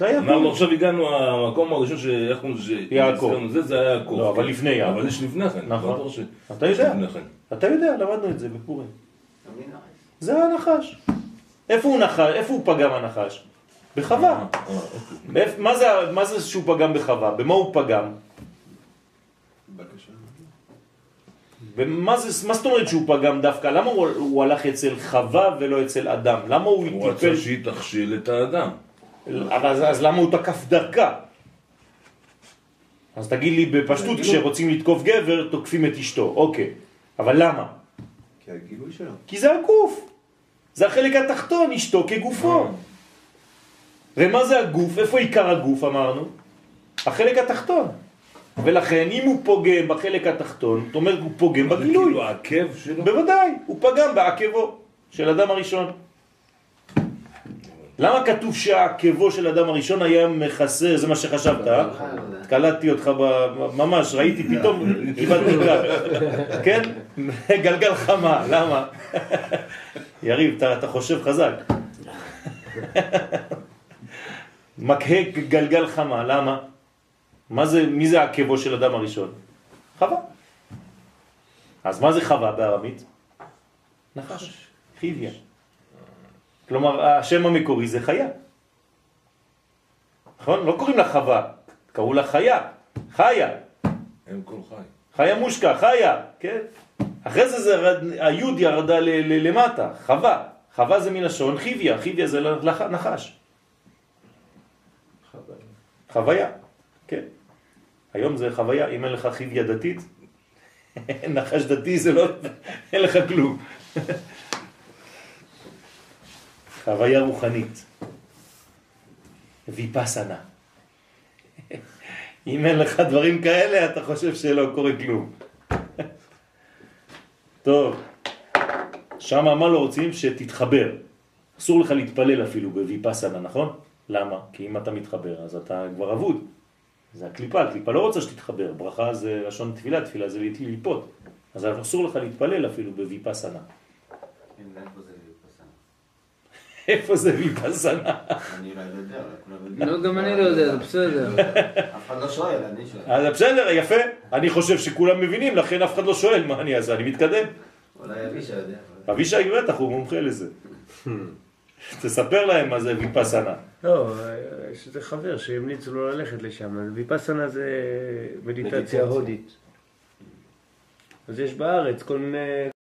אנחנו. עכשיו הגענו, המקום הראשון ש... איך קוראים לזה? יעקב. זה, זה היה יעקב. לא, אבל כן. לפני יעקב. אבל יש לפני כן. נכון. אתה יודע, כן. אתה יודע, למדנו את זה בפורים. זה הנחש. איפה הוא נחש? איפה הוא פגם הנחש? בחווה. אה, אוקיי. מה זה, מה זה שהוא פגם בחווה? במה הוא פגם? בבקשה. ומה זה, מה זאת אומרת שהוא פגם דווקא? למה הוא, הוא הלך אצל חווה ולא אצל אדם? למה הוא הוא טיפל... רצה שהיא תכשיל את האדם. אבל אז, אז למה הוא תקף דרכה? אז תגיד לי בפשטות, כשרוצים לתקוף גבר, תוקפים את אשתו. אוקיי. אבל למה? כי הגילוי שלו. כי זה הגוף. זה החלק התחתון, אשתו כגופו. ומה זה הגוף? איפה עיקר הגוף אמרנו? החלק התחתון. ולכן אם הוא פוגם בחלק התחתון, זאת אומרת הוא פוגם זה בגילוי. כאילו העקב שלו. בוודאי, הוא פגם בעקבו של אדם הראשון. למה כתוב שהעקבו של אדם הראשון היה מכסה, זה מה שחשבת, אה? קלטתי אותך. ממש, ראיתי פתאום, קיבלתי גל. כן? גלגל חמה, למה? יריב, אתה, אתה חושב חזק. מקהה גלגל חמה, למה? מה זה, מי זה עקבו של אדם הראשון? חווה. אז מה זה חווה בארמית? נחש, חיביה. כלומר, השם המקורי זה חיה. נכון? לא קוראים לה חווה, קראו לה חיה. חיה. הם כל חי. חיה מושקה, חיה, כן? אחרי זה, זה ירד, היוד ירדה ל, ל, למטה, חווה. חווה זה מלשון חיביה, חיביה זה לח, נחש. חוויה, כן. היום זה חוויה, אם אין לך חיביה דתית, נחש דתי זה לא, אין לך כלום. חוויה רוחנית. ויפסנה. אם אין לך דברים כאלה, אתה חושב שלא קורה כלום. טוב, שמה מה לא רוצים? שתתחבר. אסור לך להתפלל אפילו בויפסנה, נכון? למה? כי אם אתה מתחבר, אז אתה כבר אבוד. זה הקליפה, הקליפה לא רוצה שתתחבר. ברכה זה לשון תפילה, תפילה זה ליפות. אז אסור לך להתפלל אפילו בויפסנה. כן, איפה זה ויפסנה? זה? אני לא יודע. לא, גם אני לא יודע, זה בסדר. אף אחד לא שואל, אני שואל. אז בסדר, יפה. אני חושב שכולם מבינים, לכן אף אחד לא שואל מה אני אעשה, אני מתקדם. אולי אבישי יודע. אבישי בטח, הוא מומחה לזה. תספר להם מה זה ויפסנה. לא, יש איזה חבר שהמליצו לו ללכת לשם. ויפסנה זה מדיטציה הודית. אז יש בארץ כל מיני